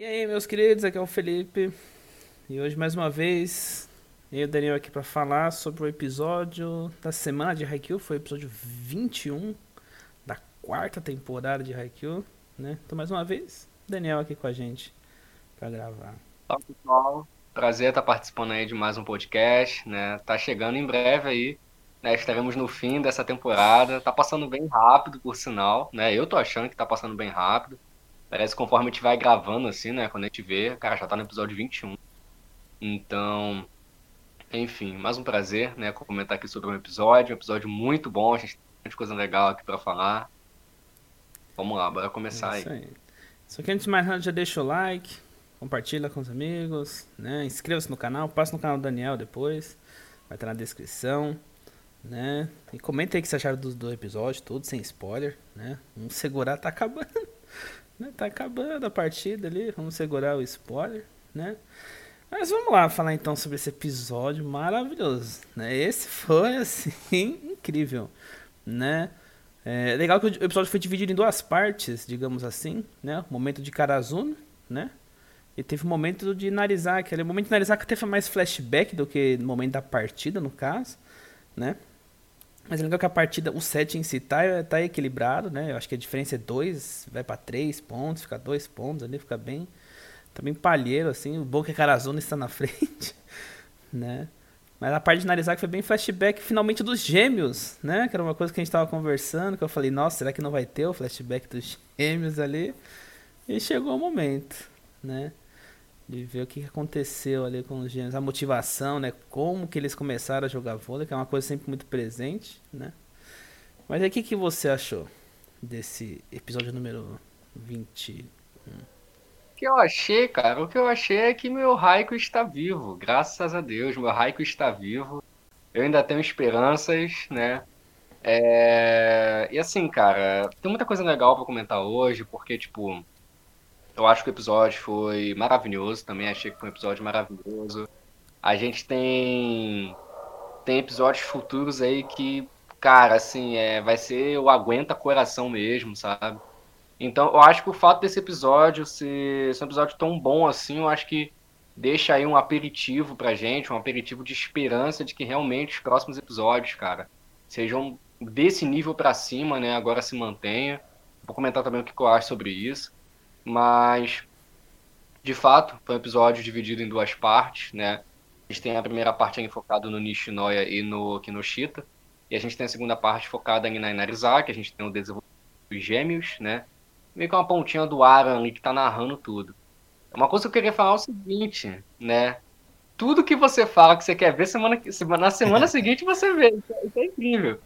E aí, meus queridos, aqui é o Felipe. E hoje, mais uma vez, eu e o Daniel aqui para falar sobre o episódio da semana de Haikyuu. Foi o episódio 21 da quarta temporada de Haikyuu, né? Então, mais uma vez, Daniel aqui com a gente para gravar. Olá, pessoal. Prazer estar participando aí de mais um podcast, né? Tá chegando em breve aí, né? Estaremos no fim dessa temporada. Tá passando bem rápido, por sinal, né? Eu tô achando que tá passando bem rápido. Parece que conforme a gente vai gravando, assim, né? Quando a gente vê, cara, já tá no episódio 21. Então, enfim, mais um prazer, né? Comentar aqui sobre um episódio. Um episódio muito bom, a gente tem muita coisa legal aqui pra falar. Vamos lá, bora começar É isso aí. aí. Só que antes de mais nada, já deixa o like, compartilha com os amigos, né? Inscreva-se no canal, passa no canal do Daniel depois, vai estar na descrição, né? E comenta aí o que você acharam do, do episódio, tudo sem spoiler, né? Vamos segurar, tá acabando, né? Tá acabando a partida ali, vamos segurar o spoiler, né? Mas vamos lá falar então sobre esse episódio maravilhoso, né? Esse foi, assim, incrível, né? É legal que o episódio foi dividido em duas partes, digamos assim, né? O momento de Karazuno, né? E teve o momento de Narizaki. O momento de Narizaki foi mais flashback do que no momento da partida, no caso, né? Mas é legal que a partida, o set em si tá, tá equilibrado, né? Eu acho que a diferença é 2, vai pra 3 pontos, fica 2 pontos ali, fica bem, tá bem palheiro, assim. O bom que a Karazuno está na frente, né? Mas a parte de Narizaki foi bem flashback, finalmente, dos gêmeos, né? Que era uma coisa que a gente tava conversando, que eu falei, nossa, será que não vai ter o flashback dos gêmeos ali? E chegou o momento, né? De ver o que aconteceu ali com os gêmeos, a motivação, né? Como que eles começaram a jogar vôlei, que é uma coisa sempre muito presente, né? Mas aí, o que, que você achou desse episódio número 20? O que eu achei, cara, o que eu achei é que meu Raico está vivo. Graças a Deus, meu Raico está vivo. Eu ainda tenho esperanças, né? É, E assim, cara, tem muita coisa legal pra comentar hoje, porque, tipo, eu acho que o episódio foi maravilhoso, também achei que foi um episódio maravilhoso. A gente tem tem episódios futuros aí que, cara, assim, é, vai ser o aguenta coração mesmo, sabe? Então, eu acho que o fato desse episódio ser, ser um episódio tão bom assim, eu acho que deixa aí um aperitivo pra gente, um aperitivo de esperança de que realmente os próximos episódios, cara, sejam desse nível pra cima, né? Agora se mantenha. Vou comentar também o que eu acho sobre isso. Mas, de fato, foi um episódio dividido em duas partes, né? A gente tem a primeira parte focada no Nishinoya e no Kinoshita. E a gente tem a segunda parte focada em na Inarizaki, a gente tem o desenvolvimento dos gêmeos, né? Meio que uma pontinha do Aran ali que tá narrando tudo. Uma coisa que eu queria falar é o seguinte, né? Tudo que você fala que você quer ver, semana, que- semana- na semana seguinte você vê. Isso é- isso é incrível.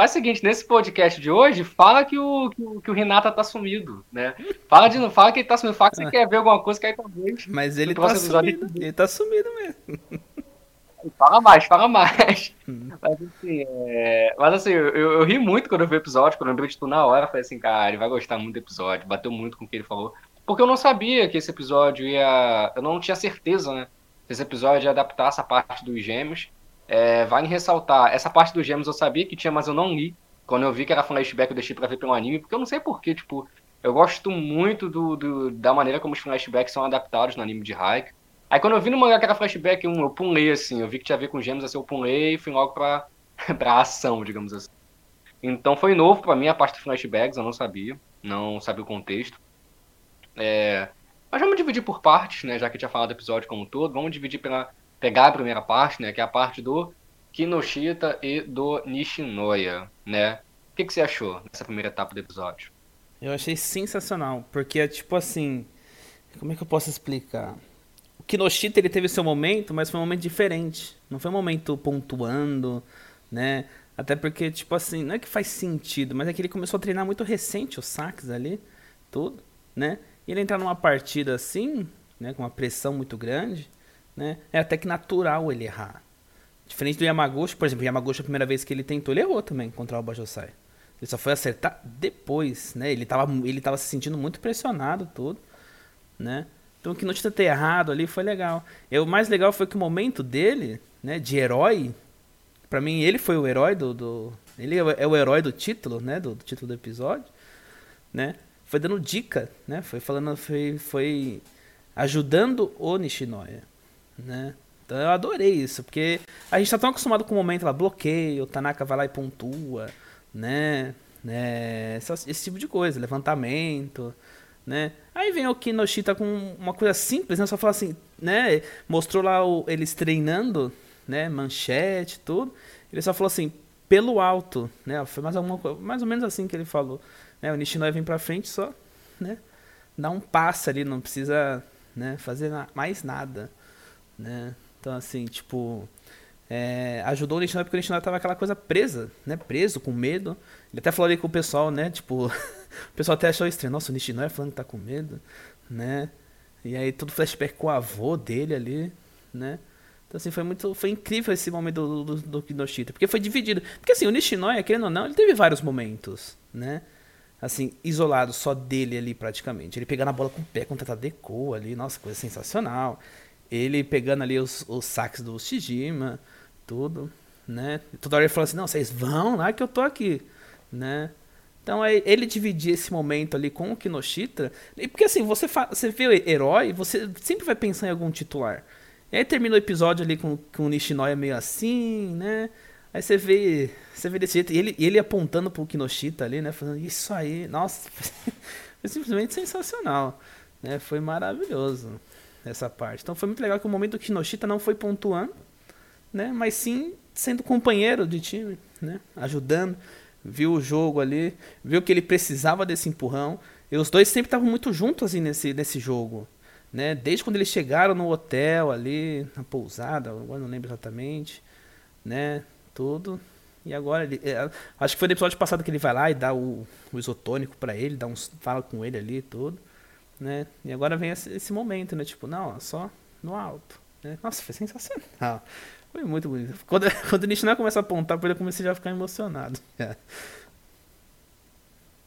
Faz o seguinte, nesse podcast de hoje, fala que o, que o, que o Renata tá sumido, né? Fala, de, não fala que ele tá sumido, fala que você quer ver alguma coisa que aí talvez. Mas ele tá sumido, ele- ele tá sumido mesmo. Fala mais, fala mais. Mas assim, é... Mas, assim eu, eu, ri muito quando eu vi o episódio, quando eu lembrei de tu na hora, falei assim, cara, ele vai gostar muito do episódio, bateu muito com o que ele falou. Porque eu não sabia que esse episódio ia. Eu não tinha certeza, né? Se esse episódio ia adaptar essa parte dos gêmeos. É, vale ressaltar, essa parte dos gêmeos eu sabia que tinha, mas eu não li. Quando eu vi que era flashback, eu deixei pra ver pelo anime, porque eu não sei porquê, tipo, eu gosto muito do, do- da maneira como os flashbacks são adaptados no anime de Haikyuu. Aí quando eu vi no mangá que era flashback, um, eu pulei assim, eu vi que tinha a ver com gêmeos, assim, eu pulei e fui logo pra, pra ação, digamos assim. Então foi novo pra mim a parte de flashbacks, eu não sabia, não sabia o contexto. É, mas vamos dividir por partes, né, já que eu tinha falado do episódio como um todo, vamos dividir pela, pegar a primeira parte, né, que é a parte do Kinoshita e do Nishinoya, né. O que, que você achou dessa primeira etapa do episódio? Eu achei sensacional, porque é tipo assim, como é que eu posso explicar? O Kinoshita ele teve seu momento, mas foi um momento diferente. Não foi um momento pontuando, né? Até porque, tipo assim, não é que faz sentido, mas é que ele começou a treinar muito recente os saques ali, tudo, né? E ele entrar numa partida assim, né, com uma pressão muito grande, né? É até que natural ele errar. Diferente do Yamaguchi, por exemplo, o Yamaguchi a primeira vez que ele tentou, ele errou também contra o Bajosai. Ele só foi acertar depois, né? Ele tava, ele tava se sentindo muito pressionado, tudo, né? Então o Kinoshita ter errado ali foi legal. E o mais legal foi que o momento dele, né, de herói, pra mim ele foi o herói do, do ele é o herói do título, né, do, do título do episódio, né? Foi dando dica, né? Foi falando, foi, foi ajudando o Nishinoya, né? Então eu adorei isso, porque a gente tá tão acostumado com o momento lá, bloqueio, Tanaka vai lá e pontua, né? né? Esse, tipo de coisa, levantamento, né? Aí vem o Kinoshita com uma coisa simples, né? Só fala assim, né? Mostrou lá o, eles treinando, né? Manchete, tudo. Ele só falou assim, pelo alto, né? Foi mais, alguma, mais ou menos assim que ele falou. Né? O Nishinoya vem pra frente só, né? Dá um passo ali, não precisa né? fazer mais nada, né? Então, assim, tipo, é, ajudou o Nishinoya porque o Nishinoya tava aquela coisa presa, né? Preso, com medo. Ele até falou ali com o pessoal, né? Tipo, o pessoal até achou estranho. Nossa, o Nishinoya falando que tá com medo, né? E aí todo flashback com o avô dele ali, né? Então, assim, foi muito. Foi incrível esse momento do, do, do Kinoshita. Porque foi dividido. Porque, assim, o Nishinoya, querendo ou não, ele teve vários momentos, né? Assim, isolado só dele ali, praticamente. Ele pegando a bola com o pé contra a Deco ali, nossa, coisa sensacional ele pegando ali os, os saques do Shijima, tudo, né? E toda hora ele falou assim, não, vocês vão lá que eu tô aqui, né? Então ele dividir esse momento ali com o Kinoshita, porque assim, você, você vê o herói, você sempre vai pensar em algum titular. E aí termina o episódio ali com, com o Nishinoya meio assim, né? Aí você vê, você vê desse jeito, e ele, ele apontando pro Kinoshita ali, né? Falando, isso aí, nossa, foi simplesmente sensacional, né? Foi maravilhoso essa parte. Então foi muito legal que o momento do Kinoshita não foi pontuando, né? Mas sim sendo companheiro de time, né? Ajudando, viu o jogo ali, viu que ele precisava desse empurrão. E os dois sempre estavam muito juntos assim nesse, nesse jogo, né? Desde quando eles chegaram no hotel ali, na pousada, agora não lembro exatamente, né? Tudo. E agora ele, é, acho que foi no episódio passado que ele vai lá e dá o, o isotônico para ele, dá uns fala com ele ali tudo né? E agora vem esse, esse momento, né? Tipo, não, só no alto. Né? Nossa, foi sensacional. Foi muito bonito. Quando, quando o Nishina começa a apontar ele, eu comecei já a ficar emocionado.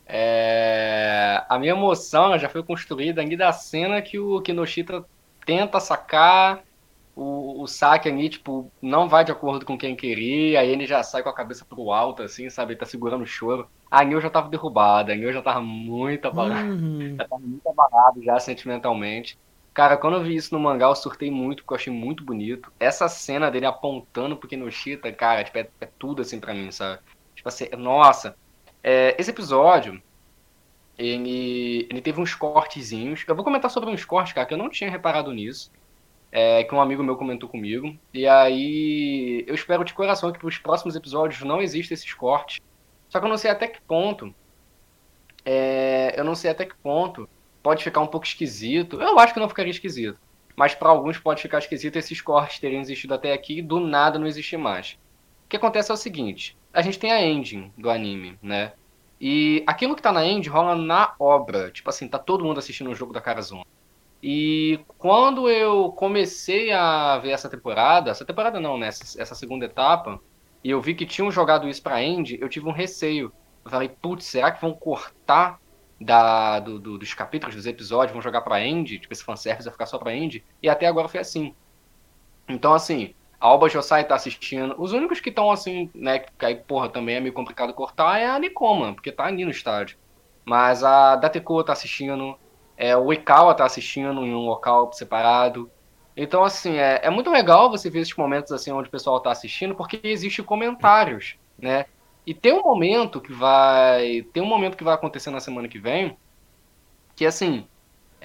É, a minha emoção já foi construída ainda da cena que o Kinoshita tenta sacar o, o saque ali, tipo, não vai de acordo com quem queria, aí ele já sai com a cabeça pro alto, assim, sabe? Ele tá segurando o choro. A Nil já tava derrubada, a Nil já tava muito abalada. Uhum. Já tava muito abalado já sentimentalmente. Cara, quando eu vi isso no mangá, eu surtei muito, porque eu achei muito bonito. Essa cena dele apontando pro Kinoshita, cara, tipo, é, é tudo assim pra mim, sabe? Tipo assim, nossa. É, esse episódio, ele, ele teve uns cortezinhos. Eu vou comentar sobre uns cortes, cara, que eu não tinha reparado nisso. É, que um amigo meu comentou comigo. E aí, eu espero de coração que pros próximos episódios não existam esses cortes só que eu não sei até que ponto. É, eu não sei até que ponto pode ficar um pouco esquisito. Eu acho que não ficaria esquisito. Mas para alguns pode ficar esquisito esses cortes terem existido até aqui e do nada não existir mais. O que acontece é o seguinte: a gente tem a ending do anime, né? E aquilo que tá na end rola na obra. Tipo assim, tá todo mundo assistindo o jogo da Karazuma. E quando eu comecei a ver essa temporada, essa temporada não, né? Essa segunda etapa, e eu vi que tinham jogado isso pra End, eu tive um receio. Eu falei, putz, será que vão cortar da, do, do, dos capítulos, dos episódios, vão jogar pra End? Tipo, esse fanservice vai ficar só pra End? E até agora foi assim. Então, assim, a Alba Josai tá assistindo. Os únicos que estão assim, né, que aí, porra, também é meio complicado cortar, é a Nikoma, porque tá ali no estádio. Mas a Datekoa tá assistindo, é, o Ikawa tá assistindo em um local separado. Então, assim, é, é muito legal você ver esses momentos assim onde o pessoal está assistindo, porque existe comentários, né? E tem um momento que vai. Tem um momento que vai acontecer na semana que vem, que assim.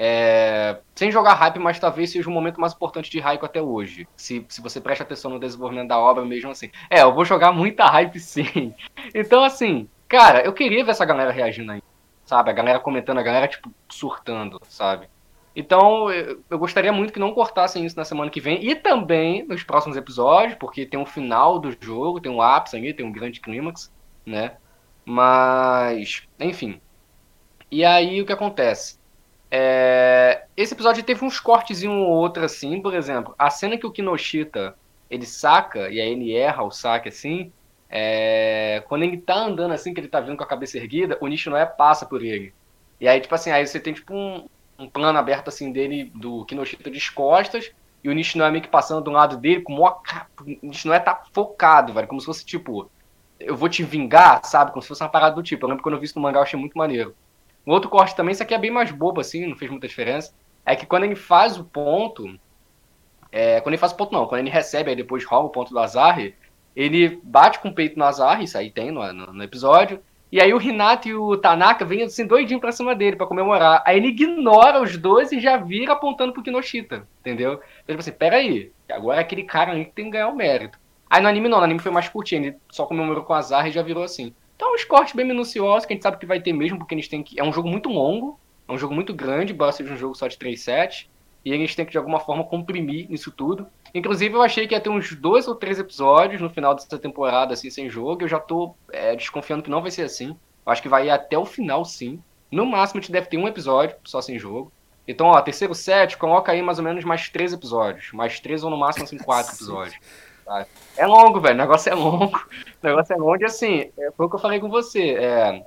É, sem jogar hype, mas talvez seja o momento mais importante de hype até hoje. Se, se você presta atenção no desenvolvimento da obra, mesmo assim. É, eu vou jogar muita hype sim. Então, assim, cara, eu queria ver essa galera reagindo aí. Sabe? A galera comentando, a galera, tipo, surtando, sabe? Então, eu gostaria muito que não cortassem isso na semana que vem e também nos próximos episódios, porque tem um final do jogo, tem um ápice ali, tem um grande clímax, né? Mas, enfim. E aí o que acontece? É... Esse episódio teve uns cortes um ou outro assim, por exemplo, a cena que o Kinoshita ele saca e aí ele erra o saque assim, é... quando ele tá andando assim, que ele tá vindo com a cabeça erguida, o Nishinoya passa por ele. E aí, tipo assim, aí você tem tipo um, um plano aberto assim dele, do Kinoshita de costas, e o Nishinoya meio que passando do lado dele, com o Nishinoya tá focado, velho, como se fosse tipo, eu vou te vingar, sabe? Como se fosse uma parada do tipo. Eu lembro quando eu vi isso no mangá, eu achei muito maneiro. Um outro corte também, isso aqui é bem mais bobo, assim, não fez muita diferença. é que quando ele faz o ponto, é, quando ele faz o ponto não, quando ele recebe, aí depois rola o ponto do Azar, ele bate com o peito no Azar, isso aí tem no, no, no episódio, e aí o Renato e o Tanaka vêm assim doidinho pra cima dele para comemorar. Aí ele ignora os dois e já vira apontando pro Kinoshita, entendeu? Então, tipo assim, peraí, agora é aquele cara ali que tem que ganhar o mérito. Aí no anime não, no anime foi mais curtinho, ele só comemorou com o Azar e já virou assim. Então, uns cortes bem minuciosos, que a gente sabe que vai ter mesmo, porque eles têm que. É um jogo muito longo, é um jogo muito grande, embora seja um jogo só de 3 sets. E eles têm que, de alguma forma, comprimir isso tudo. Inclusive, eu achei que ia ter uns dois ou três episódios no final dessa temporada, assim, sem jogo. Eu já tô é, desconfiando que não vai ser assim. Eu acho que vai ir até o final, sim. No máximo, a gente deve ter um episódio só sem jogo. Então, ó, terceiro set, coloca aí mais ou menos mais três episódios. Mais três ou no máximo, assim, quatro episódios. Tá? É longo, velho. O negócio é longo. O negócio é longo e, assim, é, foi o que eu falei com você. É,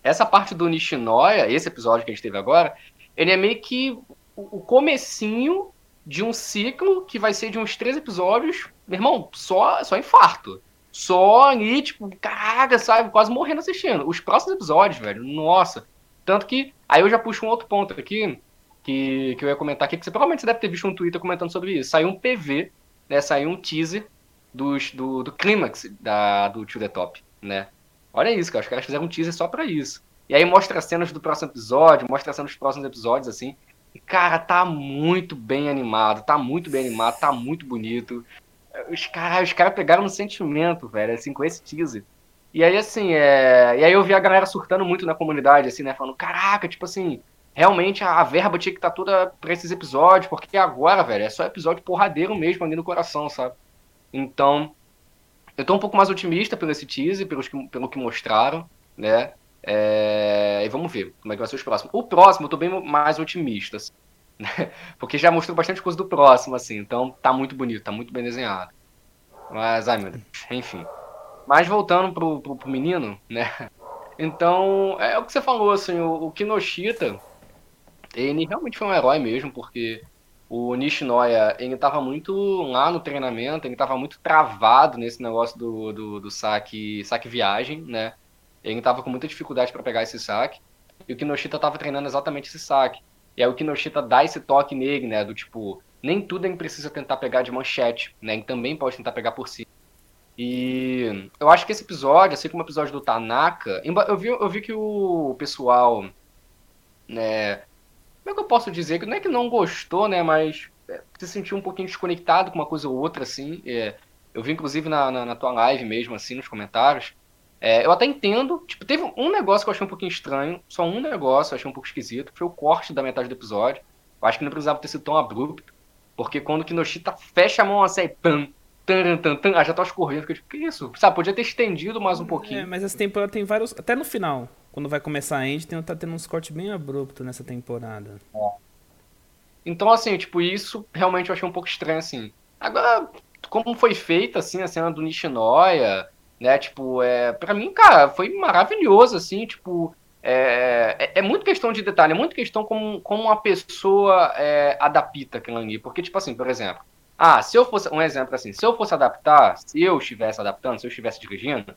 essa parte do Nishinoya, esse episódio que a gente teve agora, ele é meio que o comecinho de um ciclo que vai ser de uns três episódios, meu irmão, só, só infarto. Só ali, tipo, caraca, sabe, quase morrendo assistindo. Os próximos episódios, velho, nossa. Tanto que, aí eu já puxo um outro ponto aqui, que, que eu ia comentar aqui, que você provavelmente deve ter visto um Twitter comentando sobre isso. Saiu um PV, né, saiu um teaser dos, do, do clímax da, do To The Top, né. Olha isso, cara, os caras fizeram um teaser só pra isso. E aí mostra cenas do próximo episódio, mostra cenas dos próximos episódios, assim. E, cara, tá muito bem animado, tá muito bem animado, tá muito bonito. Os caras os cara pegaram no sentimento, velho, assim, com esse teaser. E aí, assim, é... e aí eu vi a galera surtando muito na comunidade, assim, né? Falando, caraca, tipo assim, realmente a, verba tinha que estar tá toda pra esses episódios, porque agora, velho, é só episódio porradeiro mesmo ali no coração, sabe? Então, eu tô um pouco mais otimista pelo esse teaser, pelos que, pelo que mostraram, né? É... E vamos ver como é que vai ser os próximos. O próximo eu tô bem mais otimista, assim, né? porque já mostrou bastante coisa do próximo, assim, então tá muito bonito, tá muito bem desenhado. Mas, ai meu Deus, enfim. Mas voltando pro, pro, pro menino, né? Então, é o que você falou, assim, o, o Kinoshita, ele realmente foi um herói mesmo, porque o Nishinoya, ele tava muito lá no treinamento, ele tava muito travado nesse negócio do, do, do saque, saque viagem, né? Ele estava com muita dificuldade para pegar esse saque. E o Kinoshita estava treinando exatamente esse saque. E aí o Kinoshita dá esse toque nele, né? Do tipo, nem tudo ele precisa tentar pegar de manchete, né? Ele também pode tentar pegar por si. E eu acho que esse episódio, assim como o episódio do Tanaka, eu vi, eu vi que o pessoal, né? Como é que eu posso dizer? Que não é que não gostou, né? Mas é, se sentiu um pouquinho desconectado com uma coisa ou outra, assim. É, eu vi, inclusive, na, na, na tua live mesmo, assim, nos comentários é, eu até entendo, tipo, teve um negócio que eu achei um pouquinho estranho, só um negócio eu achei um pouco esquisito, foi o corte da metade do episódio. Eu acho que não precisava ter sido tão abrupto, porque quando o Kinoshita fecha a mão assim, pam, tan, tan, tan, ah, já tá escorrendo, fica tipo, que isso? Sabe, podia ter estendido mais um pouquinho. É, mas essa temporada tem vários, até no final, quando vai começar a End, tem, tá tendo uns cortes bem abruptos nessa temporada. É. Então, assim, tipo, isso realmente eu achei um pouco estranho, assim. Agora, como foi feita, assim, a cena do Nishinoya, né? Tipo, é, para mim, cara, foi maravilhoso, assim, tipo, é, é, é, muito questão de detalhe, é muito questão como, como uma pessoa é, adapta aquilo ali. Porque, tipo assim, por exemplo, ah, se eu fosse, um exemplo assim, se eu fosse adaptar, se eu estivesse adaptando, se eu estivesse dirigindo,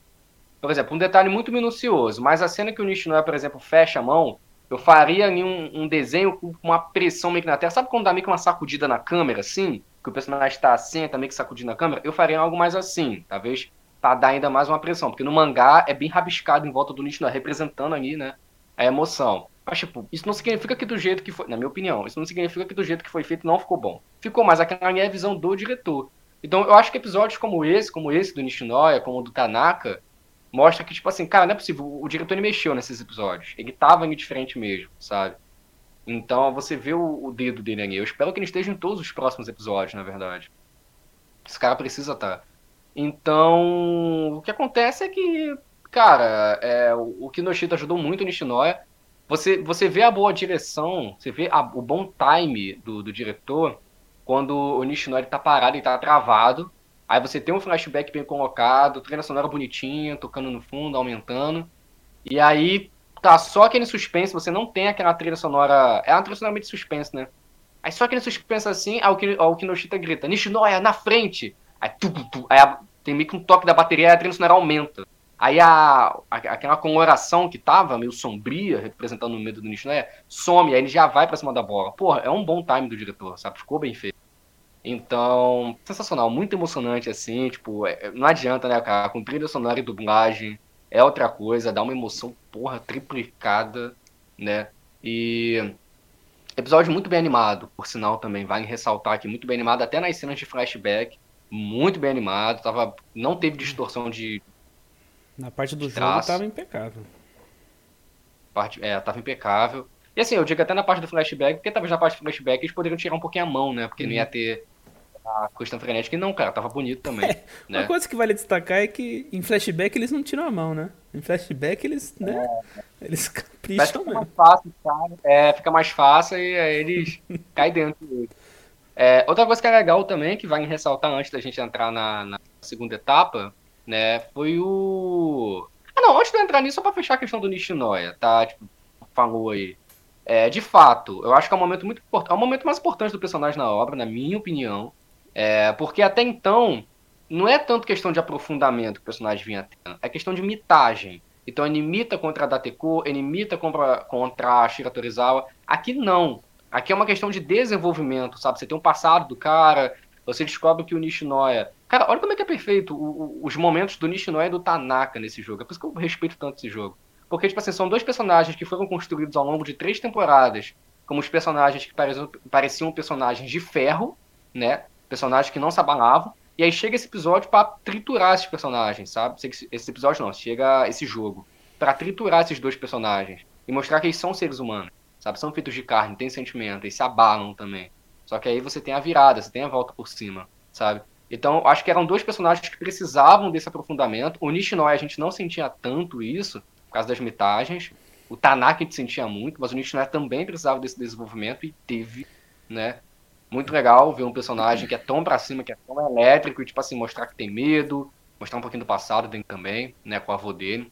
por exemplo, um detalhe muito minucioso, mas a cena que o Nishinoya, por exemplo, fecha a mão, eu faria ali um, um desenho com uma pressão meio que na terra. Sabe quando dá meio que uma sacudida na câmera, assim? Que o personagem está assim, tá meio que sacudindo na câmera? Eu faria algo mais assim, talvez para dar ainda mais uma pressão, porque no mangá é bem rabiscado em volta do Nishinoya, representando ali, né, a emoção. Mas, tipo, isso não significa que do jeito que foi, na minha opinião, isso não significa que do jeito que foi feito não ficou bom. Ficou, mas aquela é a visão do diretor. Então, eu acho que episódios como esse, como esse do Nishinoya, como o do Tanaka, mostra que, tipo assim, cara, não é possível, o diretor ele mexeu nesses episódios. Ele tava indiferente mesmo, sabe? Então, você vê o, o dedo dele ali. Eu espero que ele esteja em todos os próximos episódios, na verdade. Esse cara precisa estar. Tá. Então, o que acontece é que, cara, é, o, Kinoshita ajudou muito o Nishinoya. Você, você vê a boa direção, você vê a, o bom time do, do diretor quando o Nishinoya está parado e está travado. Aí você tem um flashback bem colocado, treina sonora bonitinha, tocando no fundo, aumentando. E aí tá só aquele suspense, você não tem aquela trilha sonora. É uma trilha sonora meio de suspense, né? Aí só aquele suspense assim, aí o Kinoshita grita, Nishinoya, na frente! Aí, tu, tu, aí tem meio que um toque da bateria e a trilha sonora aumenta. Aí a, a, aquela coloração que tava meio sombria, representando o medo do Nishinoya, some, aí ele já vai pra cima da bola. Porra, é um bom time do diretor, sabe? Ficou bem feito. Então, sensacional, muito emocionante, assim, tipo, é, não adianta, né, cara, com trilha sonora e dublagem, é outra coisa, dá uma emoção, porra, triplicada, né, e episódio muito bem animado, por sinal também, vale ressaltar aqui, muito bem animado, até nas cenas de flashback, muito bem animado, tava, não teve distorção de... Na parte do jogo tava impecável. Parte, é, tava impecável. E assim, eu digo até na parte do flashback, porque talvez na parte do flashback eles poderiam tirar um pouquinho a mão, né? Porque uhum. não ia uhum. ter a questão frenética. E não, cara, tava bonito também. É, né? Uma coisa que vale destacar é que em flashback eles não tiram a mão, né? Em flashback eles, né? É. Eles capricham fica mais fácil, cara. É, fica mais fácil e aí eles caem dentro É, outra coisa que é legal também, que vai ressaltar antes da gente entrar na, na segunda etapa, né? Foi o. Ah, não, antes de eu entrar nisso, só pra fechar a questão do Nishinoya, tá? Tipo, falou aí. É, de fato, eu acho que é um momento muito importante. É o momento mais importante do personagem na obra, na minha opinião. É, porque até então, não é tanto questão de aprofundamento que o personagem vinha tendo, é questão de mitagem. Então ele imita contra a Dateko, ele imita contra, contra a Shira Torizawa. Aqui não. Aqui é uma questão de desenvolvimento, sabe? Você tem um passado do cara, você descobre que o Nishinoya. Cara, olha como é que é perfeito o, o, os momentos do Nishinoya e do Tanaka nesse jogo. É por isso que eu respeito tanto esse jogo. Porque, tipo assim, são dois personagens que foram construídos ao longo de três temporadas como os personagens que pareciam, pareciam personagens de ferro, né? Personagens que não se abalavam. E aí chega esse episódio para triturar esses personagens, sabe? Esse episódio não, chega esse jogo para triturar esses dois personagens e mostrar que eles são seres humanos, sabe? São feitos de carne, têm sentimento, eles se abalam também. Só que aí você tem a virada, você tem a volta por cima, sabe? Então, acho que eram dois personagens que precisavam desse aprofundamento. O Nishinoya a gente não sentia tanto isso, causa das metagens. O Tanaka a gente sentia muito, mas o Nishinoya também precisava desse desenvolvimento e teve, né? Muito legal ver um personagem que é tão pra cima, que é tão elétrico, e tipo assim, mostrar que tem medo, mostrar um pouquinho do passado também, né, com o avô dele.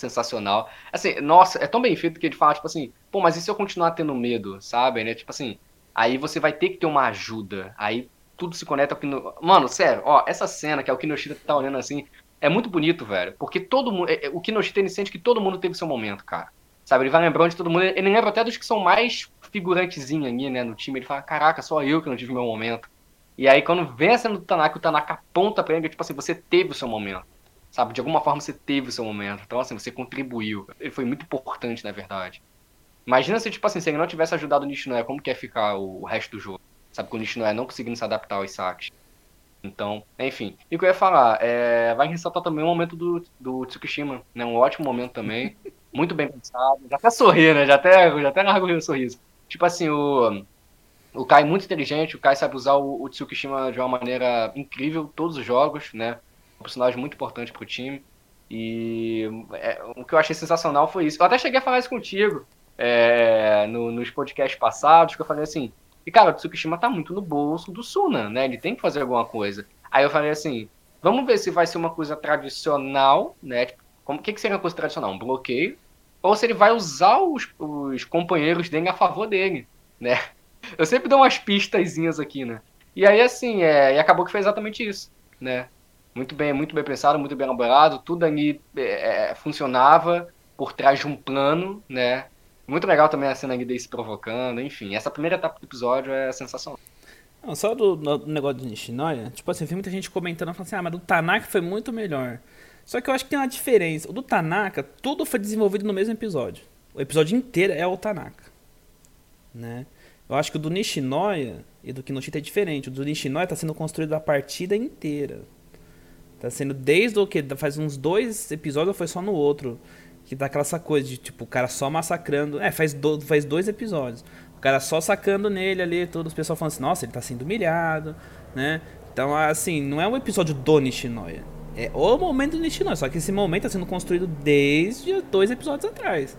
Sensacional. Assim, nossa, é tão bem feito que ele fala, tipo assim, pô, mas e se eu continuar tendo medo, sabe, né? Tipo assim, aí você vai ter que ter uma ajuda. Aí tudo se conecta ao Kino... Mano, sério, ó, essa cena que é o Kinoshita tá olhando assim, é muito bonito, velho. Porque todo mundo. É, é, o Kinoshita ele sente que todo mundo teve seu momento, cara. Sabe? Ele vai lembrando de todo mundo. Ele lembra até dos que são mais figurantezinhos ali, né, no time. Ele fala: Caraca, só eu que não tive meu momento. E aí, quando vem a cena do Tanaka, o Tanaka aponta pra ele, tipo assim, você teve o seu momento. Sabe? De alguma forma você teve o seu momento. Então, assim, você contribuiu. Ele foi muito importante, na verdade. Imagina se, tipo assim, se ele não tivesse ajudado o Nishinoya, como que ia ficar o resto do jogo? Sabe? Com o Nishinoya não conseguindo se adaptar aos saques. Então, enfim. E o que eu ia falar, é, vai ressaltar também o momento do, do Tsukishima, né? Um ótimo momento também. muito bem pensado. Já até sorri, né? Já até, já até largo o sorriso. Tipo assim, o, o Kai é muito inteligente, o Kai sabe usar o, o Tsukishima de uma maneira incrível, todos os jogos, né? Um personagem muito importante pro time. E é, o que eu achei sensacional foi isso. Eu até cheguei a falar isso contigo é, no, nos podcasts passados, que eu falei assim, e, cara, o Tsukishima tá muito no bolso do Suna, né? Ele tem que fazer alguma coisa. Aí eu falei assim, vamos ver se vai ser uma coisa tradicional, né? Tipo, o que, que seria uma coisa tradicional? Um bloqueio. Ou se ele vai usar os, os companheiros dele a favor dele, né? Eu sempre dou umas pistazinhas aqui, né? E aí, assim, é, e acabou que foi exatamente isso, né? Muito bem, muito bem pensado, muito bem elaborado, tudo ali é, funcionava por trás de um plano, né? Muito legal também a cena dele se provocando, enfim. Essa primeira etapa do episódio é sensacional. Não, só do, do, negócio do Nishinoya, tipo assim, vi muita gente comentando, falando assim, ah, mas do Tanaka foi muito melhor. Só que eu acho que tem uma diferença. O do Tanaka, tudo foi desenvolvido no mesmo episódio. O episódio inteiro é o Tanaka. Né? Eu acho que o do Nishinoya e do Kinoshita é diferente. O do Nishinoya está sendo construído a partida inteira. Tá sendo desde o que? Faz uns dois episódios ou foi só no outro? Que dá aquela coisa de, tipo, o cara só massacrando. É, faz, do, faz dois episódios. O cara só sacando nele ali, todos os pessoal falando assim, nossa, ele tá sendo humilhado, né? Então, assim, não é um episódio do Nishinoya. É o momento do Nishinoya. Só que esse momento tá sendo construído desde dois episódios atrás.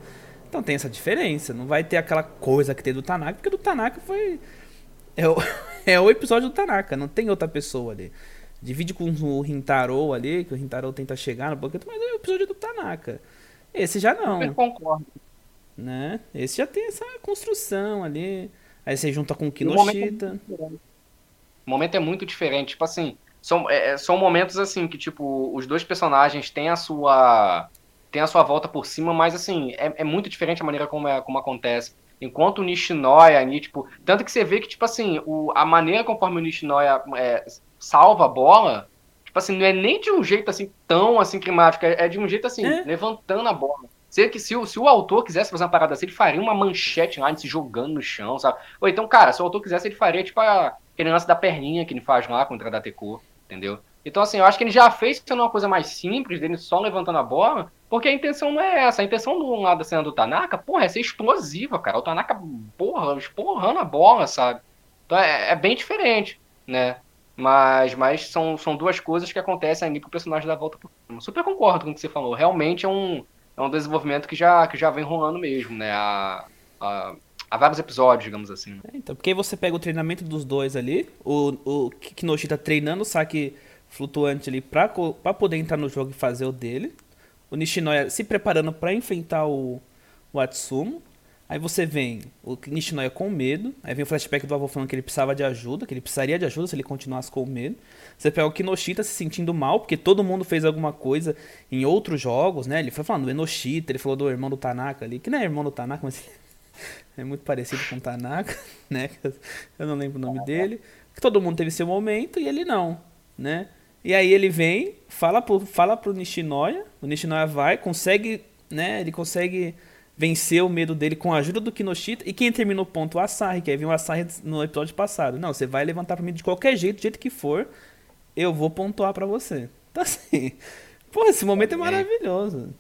Então tem essa diferença. Não vai ter aquela coisa que tem do Tanaka, porque do Tanaka foi. É o, é o episódio do Tanaka, não tem outra pessoa ali. Divide com o Rintaro ali, que o Rintaro tenta chegar no Pokémon, mas é o episódio do Tanaka. Esse já não. Eu concordo. Né? Esse já tem essa construção ali. Aí você junta com o Kinoshita. O momento, é o momento é muito diferente. Tipo assim, são, é, são momentos assim que, tipo, os dois personagens têm a sua. Tem a sua volta por cima, mas assim, é, é muito diferente a maneira como, é, como acontece. Enquanto o Nishinoya ali, tipo. Tanto que você vê que, tipo assim, o, a maneira conforme o Nishinoya é, salva a bola, tipo assim, não é nem de um jeito assim tão assim climático, é, é de um jeito assim, é. levantando a bola. Sei que se o, se o autor quisesse fazer uma parada assim, ele faria uma manchete lá, se jogando no chão, sabe? Ou então, cara, se o autor quisesse, ele faria tipo a, aquele lance da perninha que ele faz lá contra a Dateco, entendeu? Então, assim, eu acho que ele já fez sendo uma coisa mais simples, dele só levantando a bola, porque a intenção não é essa. A intenção do lado da cena do Tanaka, porra, é ser explosiva, cara. O Tanaka, porra, esporrando a bola, sabe? Então é, é bem diferente, né? Mas, mas são, são duas coisas que acontecem ali pro personagem da volta por cima. Super concordo com o que você falou. Realmente é um, é um desenvolvimento que já, que já vem rolando mesmo, né? Há, há, vários episódios, digamos assim. É, então, porque aí você pega o treinamento dos dois ali, o, o Kinoshi tá treinando o saque flutuante ali pra, pra poder entrar no jogo e fazer o dele. O Nishinoya se preparando para enfrentar o, o Atsumo. Aí você vem o Nishinoya com medo. Aí vem o flashback do avô falando que ele precisava de ajuda, que ele precisaria de ajuda se ele continuasse com medo. Você pega o Kinoshita se sentindo mal, porque todo mundo fez alguma coisa em outros jogos, né? Ele foi falando do Enoshita, ele falou do irmão do Tanaka ali, que não é irmão do Tanaka, mas é muito parecido com o Tanaka, né? Eu não lembro o nome dele. Que todo mundo teve seu momento e ele não, né? E aí ele vem, fala pro, fala pro Nishinoya, o Nishinoya vai, consegue, né? Ele consegue venceu o medo dele com a ajuda do Kinoshita. E quem terminou o ponto? O Asahi, que aí viu o Asahi no episódio passado. Não, você vai levantar pra mim de qualquer jeito, do jeito que for, eu vou pontuar para você. Então assim, pô, esse momento é maravilhoso.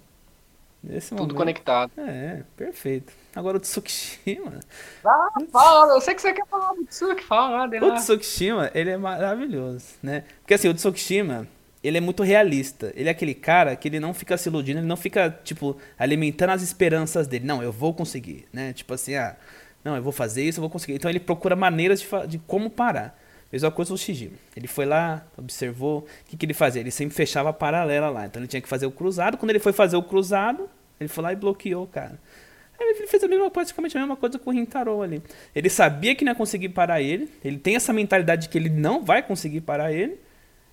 Esse Tudo momento, conectado. É, perfeito. Agora o Tsukishima. Ah, fala, eu sei que você quer falar do Tsuki, fala, O Tsukishima, ele é maravilhoso, né? Porque assim, o Tsukishima, ele é muito realista. Ele é aquele cara que ele não fica se iludindo, ele não fica, tipo, alimentando as esperanças dele. Não, eu vou conseguir, né? Tipo assim, ah, não, eu vou fazer isso, eu vou conseguir. Então ele procura maneiras de, de como parar. Mesma coisa o Shijima. Ele foi lá, observou, o que, que ele fazia? Ele sempre fechava a paralela lá. Então ele tinha que fazer o cruzado. Quando ele foi fazer o cruzado, ele foi lá e bloqueou cara. Ele fez a mesma, praticamente a mesma coisa com o Rintaro ali. Ele sabia que não ia conseguir parar ele. Ele tem essa mentalidade de que ele não vai conseguir parar ele.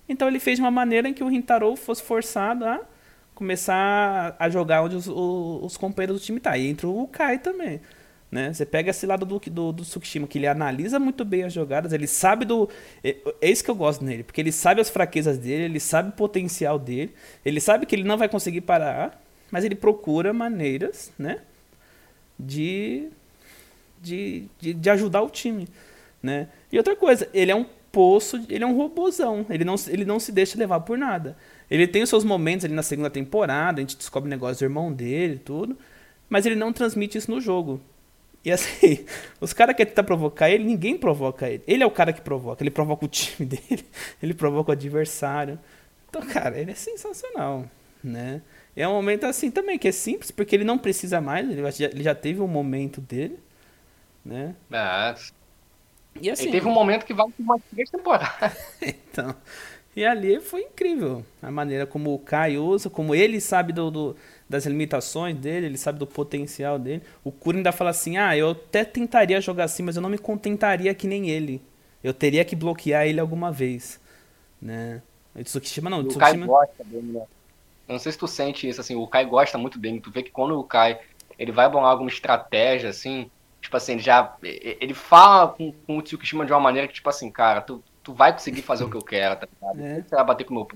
Então ele fez de uma maneira em que o Rintaro fosse forçado a começar a jogar onde os, os, os companheiros do time tá. E entra o Kai também. Né? Você pega esse lado do, do, do Tsukishima, que ele analisa muito bem as jogadas, ele sabe do. É, é isso que eu gosto nele, porque ele sabe as fraquezas dele, ele sabe o potencial dele, ele sabe que ele não vai conseguir parar, mas ele procura maneiras, né? De, de, de, de ajudar o time. Né? E outra coisa, ele é um poço, ele é um robozão. Ele não, ele não se deixa levar por nada. Ele tem os seus momentos ali na segunda temporada, a gente descobre negócio do irmão dele tudo. Mas ele não transmite isso no jogo. E assim, os caras que tentam provocar ele, ninguém provoca ele. Ele é o cara que provoca. Ele provoca o time dele, ele provoca o adversário. Então, cara, ele é sensacional, né? É um momento assim também, que é simples, porque ele não precisa mais, ele já, ele já teve um momento dele, né? É, e assim, Ele teve um momento que vale por umas três temporadas. então. E ali foi incrível. A maneira como o Kai usa, como ele sabe do, do, das limitações dele, ele sabe do potencial dele. O Kuro ainda fala assim: ah, eu até tentaria jogar assim, mas eu não me contentaria que nem ele. Eu teria que bloquear ele alguma vez. Né? O Tsukishima não. O Tsukishima... Kai gosta dele, né? Eu não sei se tu sente isso, assim, o Kai gosta muito dele. Tu vê que quando o Kai ele vai bolar alguma estratégia, assim, Tipo assim, ele já. Ele fala com, com o Tsukishima de uma maneira que, tipo assim, cara, tu, tu vai conseguir fazer o que eu quero, tá ligado? É. Você vai bater com o meu.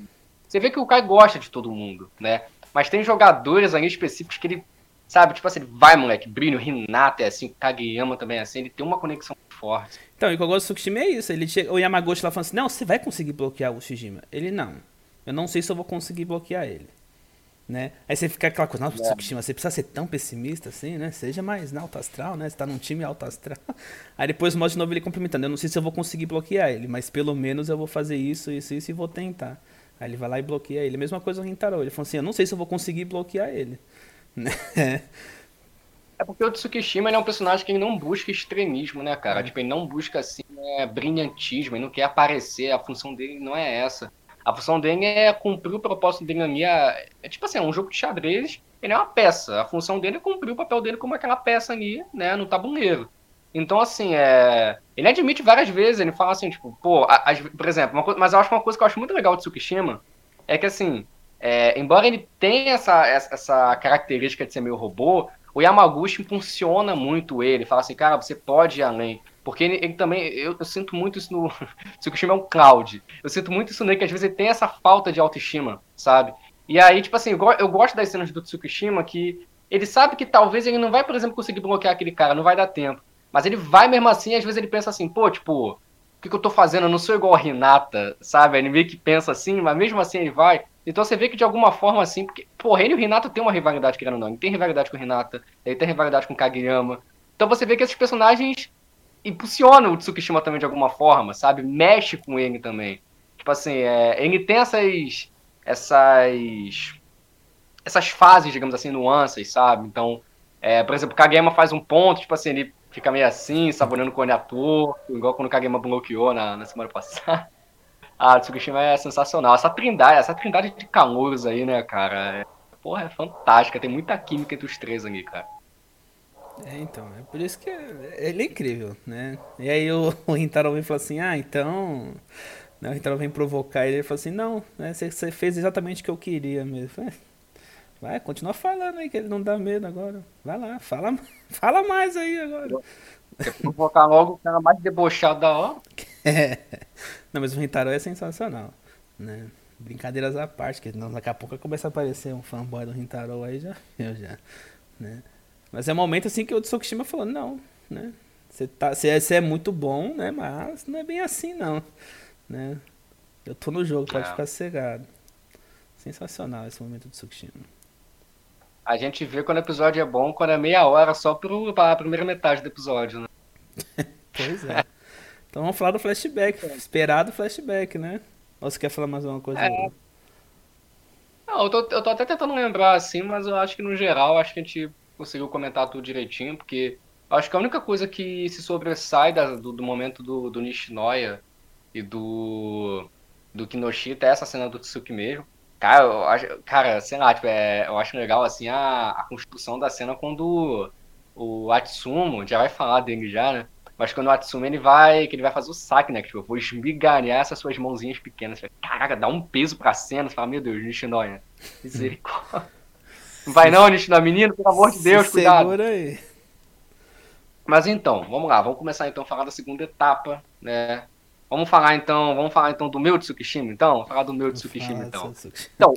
Você vê que o Kai gosta de todo mundo, né? Mas tem jogadores ali específicos que ele, sabe, tipo assim, vai, moleque, Brino, Renata é assim, o Kageyama também é assim, ele tem uma conexão forte. Então, e o que eu gosto do Tsukishima é isso. Ele chega, o Yamaguchi lá falando assim, não, você vai conseguir bloquear o Shijima. Ele, não. Eu não sei se eu vou conseguir bloquear ele né? Aí você fica aquela coisa, nossa, é. Tsukishima, você precisa ser tão pessimista assim, né? Seja mais na alto astral, né? Você tá num time alto astral. Aí depois mostra de novo ele cumprimentando. Eu não sei se eu vou conseguir bloquear ele, mas pelo menos eu vou fazer isso, isso, isso e vou tentar. Aí ele vai lá e bloqueia ele. Mesma coisa o Rintaro. Ele falou assim, eu não sei se eu vou conseguir bloquear ele. Né? É porque o Tsukishima é um personagem que ele não busca extremismo, né, cara? É. Tipo, ele não busca, assim, né, brilhantismo, ele não quer aparecer, a função dele não é essa. A função dele é cumprir o propósito dele ali. É, é tipo assim, é um jogo de xadrez, ele é uma peça. A função dele é cumprir o papel dele como aquela peça ali, né, no tabuleiro. Então, assim, é... ele admite várias vezes, ele fala assim, tipo, pô, a, a, por exemplo, coisa, mas eu acho uma coisa que eu acho muito legal de Tsukishima é que, assim, é, embora ele tenha essa, essa característica de ser meio robô, o Yamaguchi impulsiona muito ele, fala assim, cara, você pode ir além. Porque ele, ele também, eu, eu, sinto muito isso no. Tsukushima é um Cloud. Eu sinto muito isso nele, que às vezes ele tem essa falta de autoestima, sabe? E aí, tipo assim, eu, eu gosto das cenas do Tsukushima que ele sabe que talvez ele não vai, por exemplo, conseguir bloquear aquele cara, não vai dar tempo. Mas ele vai mesmo assim, às vezes ele pensa assim, pô, tipo, o que, que eu tô fazendo? Eu não sou igual a Renata, sabe? Ele meio que pensa assim, mas mesmo assim ele vai. Então você vê que de alguma forma assim, porque, porra, ele e o Renato tem uma rivalidade, querendo ou não. Ele tem rivalidade com o Renata, ele tem rivalidade com o Kageyama. Então você vê que esses personagens impulsionam o Tsukishima também de alguma forma, sabe? Mexe com ele também. Tipo assim, é, ele tem essas. essas. essas fases, digamos assim, nuances, sabe? Então, é, por exemplo, Kageyama faz um ponto, tipo assim, ele fica meio assim, saboreando com o ator, igual quando o Kageyama bloqueou na, na semana passada. Ah, Tsukushima é sensacional. Essa trindade, essa trindade de calouros aí, né, cara? É, porra, é fantástica. Tem muita química entre os três ali, cara. É, então, é por isso que ele é incrível, né? E aí o, o Rintaro vem e fala assim, ah, então... Né, o Rintaro vem provocar ele, ele fala assim, não, né, você, você fez exatamente o que eu queria mesmo. Vai, continua falando aí, que ele não dá medo agora. Vai lá, fala, fala mais aí agora. Quer provocar logo o cara mais debochado da hora? É. Não, mas o Rintaro é sensacional, né? Brincadeiras à parte, que daqui a pouco começa a aparecer um fanboy do Rintaro aí já, eu já, né? Mas é um momento assim que o Tsukishima falou, não, né? Você tá, você é, é muito bom, né? Mas não é bem assim não, né? Eu tô no jogo, pode é. ficar cegado. Sensacional esse momento do Tsukishima. A gente vê quando o episódio é bom, quando é meia hora só pro, pra primeira metade do episódio, né? pois é. Então vamos falar do flashback. Esperado flashback, né? Ou você quer falar mais alguma coisa? É. Não, eu tô, eu tô até tentando lembrar assim, mas eu acho que no geral acho que a gente conseguiu comentar tudo direitinho, porque acho que a única coisa que se sobressai da, do, do, momento do, do Nishinoya e do, do Kinoshita é essa cena do Tsuki mesmo. Cara, eu acho, cara, sei lá, tipo, é, eu acho legal assim a, a construção da cena quando o, Atsumo, já vai falar dele já, né? Mas quando o Atsumi ele vai, que ele vai fazer o saque, né? Que tipo, eu vou esmigalhar essas suas mãozinhas pequenas. Caraca, dá um peso pra cena. Você fala, meu Deus, Nishinoya. Misericórdia. Não vai não, Nishinoya, menino, pelo amor de Deus, Se cuidado. Segura aí. Mas então, vamos lá, vamos começar então a falar da segunda etapa, né? Vamos falar então, vamos falar então do meu Tsukishima, então? Vamos falar do meu Tsukishima, então. Então,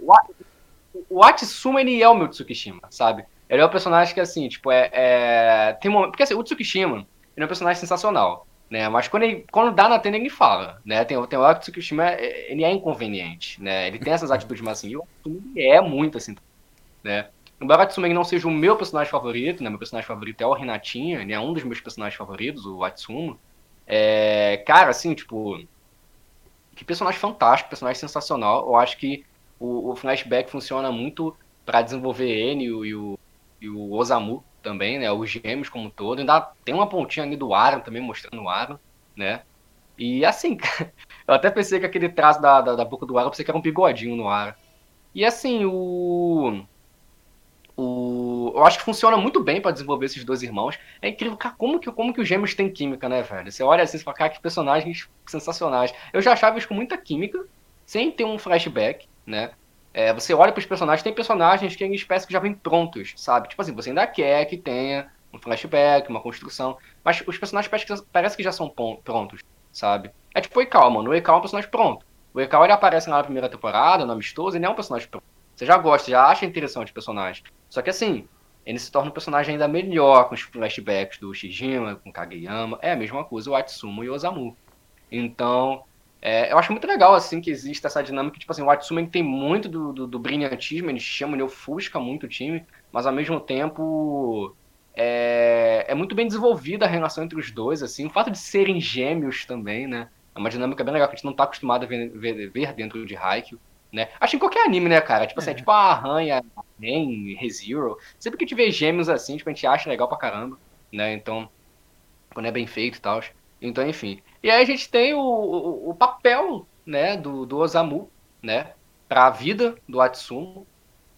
o, o Atsuma, ele é o meu Tsukishima, sabe? Ele é o personagem que, assim, tipo, é... é... Tem um... Porque, assim, o Tsukishima, ele é um personagem sensacional, né? Mas quando, ele, quando dá na tenda, ele fala, né? Tem, tem hora que o Tsukishima, é, ele é inconveniente, né? Ele tem essas atitudes mais assim, o Atsumi é muito assim, né? Embora o Atsumi não seja o meu personagem favorito, né? Meu personagem favorito é o Renatinha, ele é um dos meus personagens favoritos, o Atsuma. É, cara, assim, tipo... Que personagem fantástico, personagem sensacional. Eu acho que o, o flashback funciona muito para desenvolver ele e o, e o Osamu, também, né? Os gêmeos como um todo. Ainda tem uma pontinha ali do Aaron também mostrando o Aaron, né? E assim, eu até pensei que aquele traço da, da, da boca do Aaron, eu pensei que era um bigodinho no Aaron. E assim, o. O, eu acho que funciona muito bem para desenvolver esses dois irmãos. É incrível, cara, como que, como que os gêmeos têm química, né, velho? Você olha assim e fala, cara, que personagens sensacionais. Eu já achava eles com muita química, sem ter um flashback, né? É, você olha para os personagens, tem personagens que eles parecem que já vêm prontos, sabe? Tipo assim, você ainda quer que tenha um flashback, uma construção, mas os personagens parecem que, parece que já são prontos, sabe? É tipo o Ekal, mano. O Ekal é um personagem pronto. O Ekal ele aparece na primeira temporada, no Amistoso, ele é um personagem pronto. Você já gosta, já acha interessante o personagem. Só que assim, ele se torna um personagem ainda melhor com os flashbacks do Shijima, com Kageyama. É a mesma coisa o Atsumo e o Osamu. Então, é, eu acho muito legal, assim, que existe essa dinâmica, tipo assim, o Atsuma tem muito do, do, do brilhantismo, ele chama, ele ofusca muito o time, mas ao mesmo tempo é, é muito bem desenvolvida a relação entre os dois, assim, o fato de serem gêmeos também, né, é uma dinâmica bem legal que a gente não tá acostumado a ver, ver, ver dentro de Haikyuu, né, acho em qualquer anime, né, cara, tipo assim, é. tipo a Arranha, Ren, ReZero, sempre que a gente vê gêmeos assim, tipo, a gente acha legal pra caramba, né, então, quando é bem feito e tal, então, enfim. E aí a gente tem o, o, o papel né, do, do Osamu né, para a vida do Atsumo.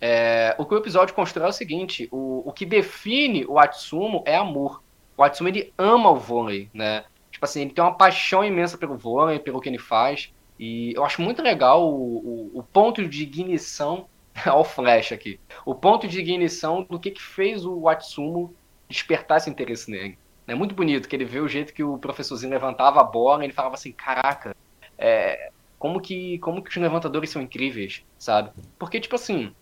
É, o que o episódio constrói é o seguinte: o, o que define o Atsumo é amor. O Atsumi, ele ama o vôlei, né? Tipo assim, ele tem uma paixão imensa pelo vôlei, pelo que ele faz. E eu acho muito legal o, o, o ponto de ignição ao flash aqui. O ponto de ignição do que, que fez o Watsumo despertar esse interesse nele. É muito bonito que ele vê o jeito que o professorzinho levantava a bola e ele falava assim, caraca, é, como que como que os levantadores são incríveis, sabe? Porque, tipo assim,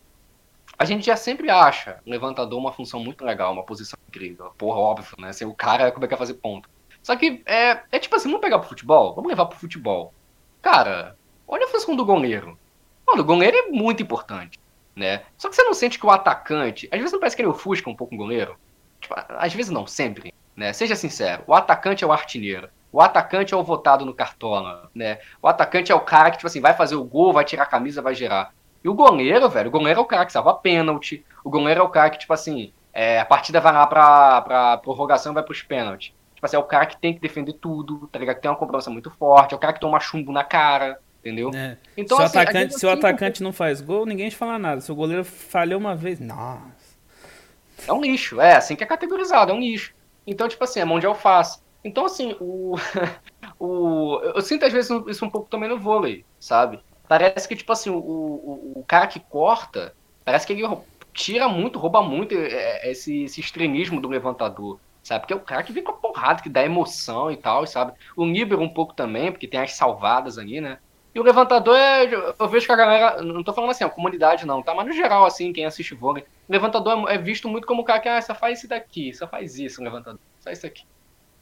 a gente já sempre acha o levantador uma função muito legal, uma posição incrível. Porra, óbvio, né? Ser o cara, como é que vai fazer ponto? Só que é, é tipo assim, vamos pegar pro futebol? Vamos levar pro futebol. Cara, olha a função do goleiro. Mano, o goleiro é muito importante, né? Só que você não sente que o atacante. Às vezes não parece que ele ofusca um pouco o goleiro. Tipo, às vezes não, sempre. Né? Seja sincero, o atacante é o artilheiro. O atacante é o votado no cartola, né? O atacante é o cara que, tipo assim, vai fazer o gol, vai tirar a camisa, vai gerar. E o goleiro, velho, o goleiro é o cara que salva pênalti. O goleiro é o cara que, tipo assim, é, a partida vai lá pra, pra prorrogação vai pros pênaltis. Tipo assim, é o cara que tem que defender tudo, tá ligado? Que tem uma cobrança muito forte, é o cara que toma chumbo na cara, entendeu? É. Então, se assim, o atacante, se o atacante não faz gol, ninguém te fala nada. Se o goleiro falhou uma vez, nossa. É um lixo, é assim que é categorizado, é um lixo. Então, tipo assim, é mão de alface. Então, assim, o, o, eu sinto às vezes isso um pouco também no vôlei, sabe? Parece que, tipo assim, o, o, o cara que corta, parece que ele tira muito, rouba muito é, esse, esse extremismo do levantador sabe? Porque é o cara que vem com a porrada, que dá emoção e tal, sabe? O Níber um pouco também, porque tem as salvadas ali, né? E o levantador é. Eu vejo que a galera. Não tô falando assim, a comunidade não, tá? Mas no geral, assim, quem assiste vôlei, o levantador é visto muito como o cara que, ah, só faz isso daqui, só faz isso, o levantador, só isso aqui.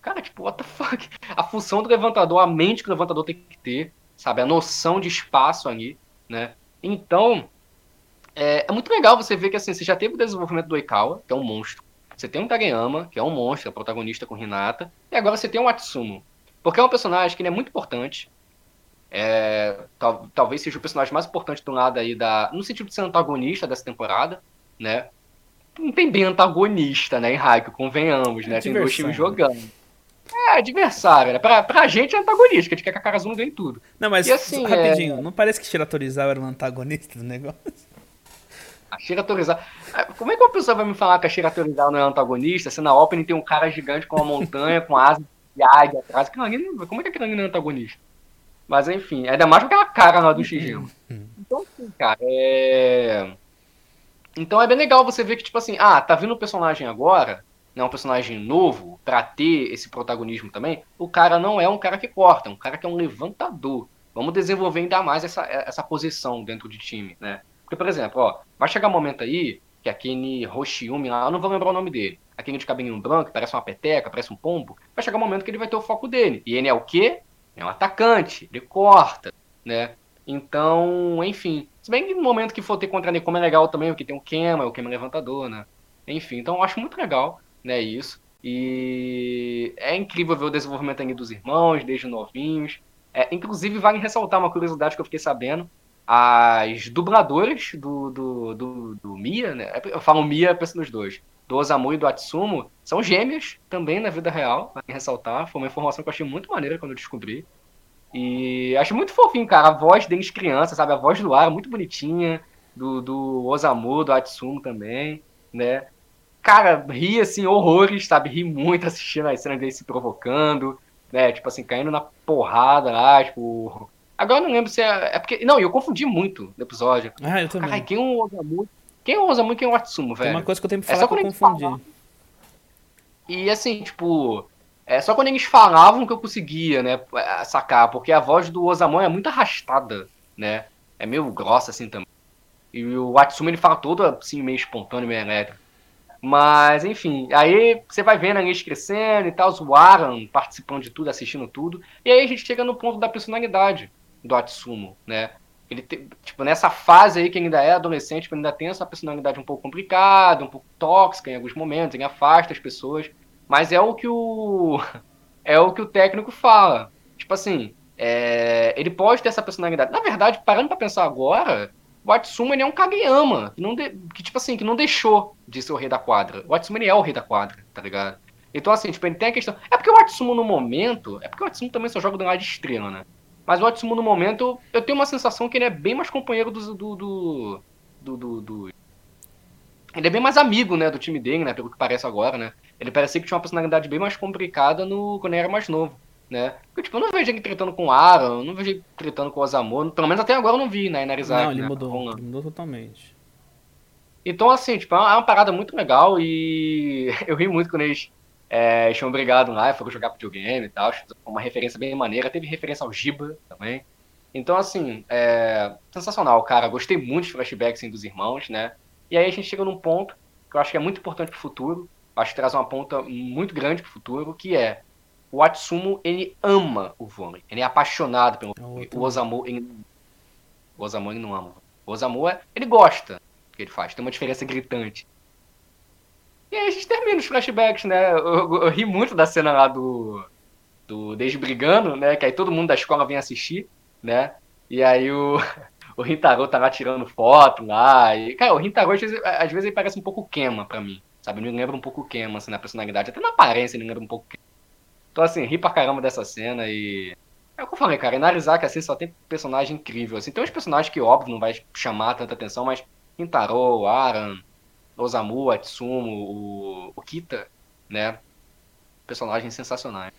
Cara, tipo, what the fuck? A função do levantador, a mente que o levantador tem que ter, sabe? A noção de espaço ali, né? Então, é, é muito legal você ver que, assim, você já teve o desenvolvimento do Eikawa, que é um monstro. Você tem um Kageyama, que é um monstro, é protagonista com Hinata, e agora você tem um Atsumo. Porque é um personagem que ele é muito importante. É, tal, talvez seja o personagem mais importante do lado aí da. No sentido de ser antagonista dessa temporada, né? Não tem bem antagonista, né, em Haikyuu, convenhamos, né? É tem dois times jogando. É, adversário, né? Pra, pra gente é antagonista, a gente quer que a Karazuno ganhe tudo. Não, mas assim, rapidinho, é... não parece que Shiratorizawa era um antagonista do negócio? A Shira Torizawa. É, como é que uma pessoa vai me falar que a Shira Torizawa não é antagonista se na opening tem um cara gigante com uma montanha, com asa de águia atrás? Como é que aquele não é antagonista? Mas enfim, ainda mais com aquela cara lá do Shigema. Então, assim, cara, é. Então é bem legal você ver que, tipo assim, ah, tá vindo um personagem agora, né, um personagem novo, pra ter esse protagonismo também. O cara não é um cara que corta, é um cara que é um levantador. Vamos desenvolver ainda mais essa, essa posição dentro de time, né? Porque, por exemplo, ó, vai chegar um momento aí que aquele Roshiumi lá, eu não vou lembrar o nome dele, aquele de cabelinho branco, parece uma peteca, parece um pombo, vai chegar um momento que ele vai ter o foco dele. E ele é o quê? É um atacante, ele corta, né? Então, enfim. Se bem que no momento que for ter contra Nekoma é legal também, porque tem o Kema, o Kema levantador, né? Enfim, então eu acho muito legal, né, isso. E é incrível ver o desenvolvimento aí dos irmãos, desde novinhos. É, inclusive, vale ressaltar uma curiosidade que eu fiquei sabendo as dubladoras do, do, do, do Mia, né? Eu falo Mia pensando nos dois. Do Osamu e do Atsumo são gêmeas também na vida real, pra ressaltar. Foi uma informação que eu achei muito maneira quando eu descobri. E acho muito fofinho, cara. A voz deles criança, sabe? A voz do Ara muito bonitinha. Do, do Osamu, do Atsumo também, né? Cara, ri assim, horrores, sabe? Ri muito assistindo as cenas deles se provocando, né? Tipo assim, caindo na porrada lá, tipo, Agora eu não lembro se é. É porque. Não, eu confundi muito no episódio. Ah, eu também. Caralho, quem é o Osamu? Quem é o Osamu e quem é o Atsumo, velho? Tem uma coisa que eu tenho pra é falar é que eu confundi. E assim, tipo. É só quando eles falavam que eu conseguia, né, sacar, porque a voz do Osamu é muito arrastada, né? É meio grossa assim também. E o Atsumo ele fala todo assim, meio espontâneo, meio elétrico. Mas, enfim, aí você vai vendo a eles crescendo e tal, o Aran participando de tudo, assistindo tudo. E aí a gente chega no ponto da personalidade do Atsumo, né? Ele te, tipo, nessa fase aí que ainda é adolescente, tipo, ainda tem essa personalidade um pouco complicada, um pouco tóxica em alguns momentos, ele afasta as pessoas, mas é o que o é o que o técnico fala. Tipo assim, é, ele pode ter essa personalidade. Na verdade, parando para pensar agora, o Atsumo ele é um Kageyama, que, não de, que tipo assim, que não deixou de ser o rei da quadra. O Atsumo ele é o rei da quadra, tá ligado? Então assim, tipo, ele tem a questão, é porque o Atsumo no momento, é porque o Atsumo também só joga do lado de estrela, né? Mas o Atsumo, no momento, eu tenho uma sensação que ele é bem mais companheiro do. do, do, do, do. Ele é bem mais amigo, né, do time dele, né, pelo que parece agora, né? ele parecia que tinha uma personalidade bem mais complicada no, quando ele era mais novo, né? Porque, tipo, eu não vejo ele tretando com o Aaron, não vejo ele tretando com o Osamor, pelo menos até agora eu não vi, né, Narizaki, Não, ele né, mudou, ele mudou totalmente. Então, assim, tipo, é uma, é uma parada muito legal e eu ri muito quando eles é, tinham brigado lá, foram jogar videogame e tal, uma referência bem maneira, teve referência ao Giba também. Então, assim, é sensacional, cara. Gostei muito dos flashbacks assim, dos irmãos, né? E aí a gente chega num ponto que eu acho que é muito importante pro futuro. Acho que traz uma ponta muito grande pro futuro, que é o Atsumo, ele ama o vôlei. Ele é apaixonado pelo vôlei. O Osamu, ele... O Osamu, ele não ama. O Osamu, é... ele gosta do que ele faz. Tem uma diferença gritante. E aí a gente termina os flashbacks, né? Eu, eu, eu ri muito da cena lá do, do Desbrigando, né? Que aí todo mundo da escola vem assistir né? E aí o, o Rintaro tá lá tirando foto lá. E, cara, o Rintaro às vezes, às vezes ele parece um pouco Kema pra mim. Sabe? Me lembra um pouco Kema, assim, na personalidade. Até na aparência ele lembra um pouco Kema. Então, assim, ri pra caramba dessa cena e. É o que eu falei, cara. Narizaki, assim, só tem personagem incrível. Assim, tem uns personagens que, óbvio, não vai chamar tanta atenção, mas Rintaro, Aran, Osamu, Atsumo, o, o Kita, né? Personagens sensacionais.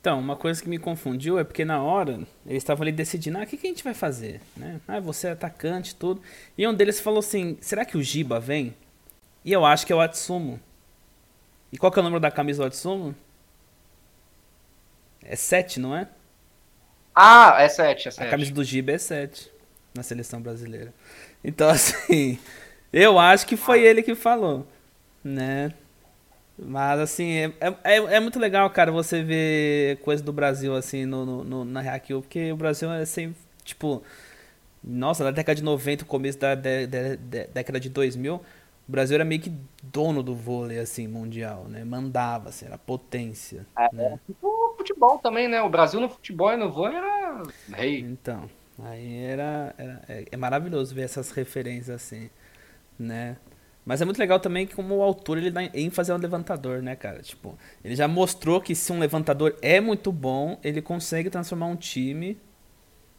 Então, uma coisa que me confundiu é porque na hora eles estavam ali decidindo, ah, o que, que a gente vai fazer? Né? Ah, você é atacante tudo. E um deles falou assim, será que o Giba vem? E eu acho que é o Atsumo. E qual que é o número da camisa do Atsumo? É 7, não é? Ah, é 7, é 7. A camisa do Giba é 7 na seleção brasileira. Então, assim, eu acho que foi ele que falou, né? Mas, assim, é, é, é, muito legal, cara, você ver coisa do Brasil, assim, no, no, no na Reakill, porque o Brasil é sempre, tipo... Nossa, na década de 90, começo da de, de, de, década de 2000, o Brasil era meio que dono do vôlei, assim, mundial, né? Mandava, assim, era potência. É, né? o futebol também, né? O Brasil no futebol e no vôlei era rei. Então, aí era, era é, é maravilhoso ver essas referências, assim, né? Mas é muito legal também que como o autor ele dá ênfase ao levantador, né, cara? Tipo, ele já mostrou que se um levantador é muito bom, ele consegue transformar um time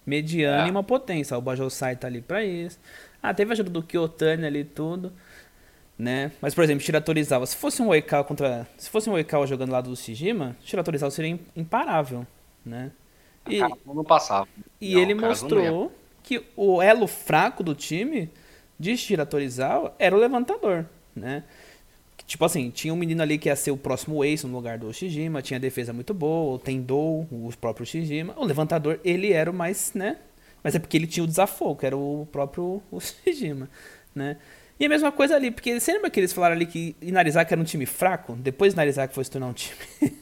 mediano é. em uma potência. O Bajosai tá ali pra isso. Ah, teve a ajuda do Kyotani ali e tudo, né? Mas, por exemplo, Shiratorizawa, se fosse um Oikawa contra... Se fosse um Oikawa jogando lá do Shijima, Shiratorizawa seria imparável, né? E, não passava. E não, ele mostrou que o elo fraco do time de Shiratorizawa era o levantador, né? Tipo assim, tinha um menino ali que ia ser o próximo ace no lugar do Shijima, tinha defesa muito boa, o Tendou, o próprio Shijima. O levantador, ele era o mais, né? Mas é porque ele tinha o desafogo, que era o próprio Shijima, né? E a mesma coisa ali, porque você lembra que eles falaram ali que Inarizaki era um time fraco? Depois Inarizaki foi se tornar um time...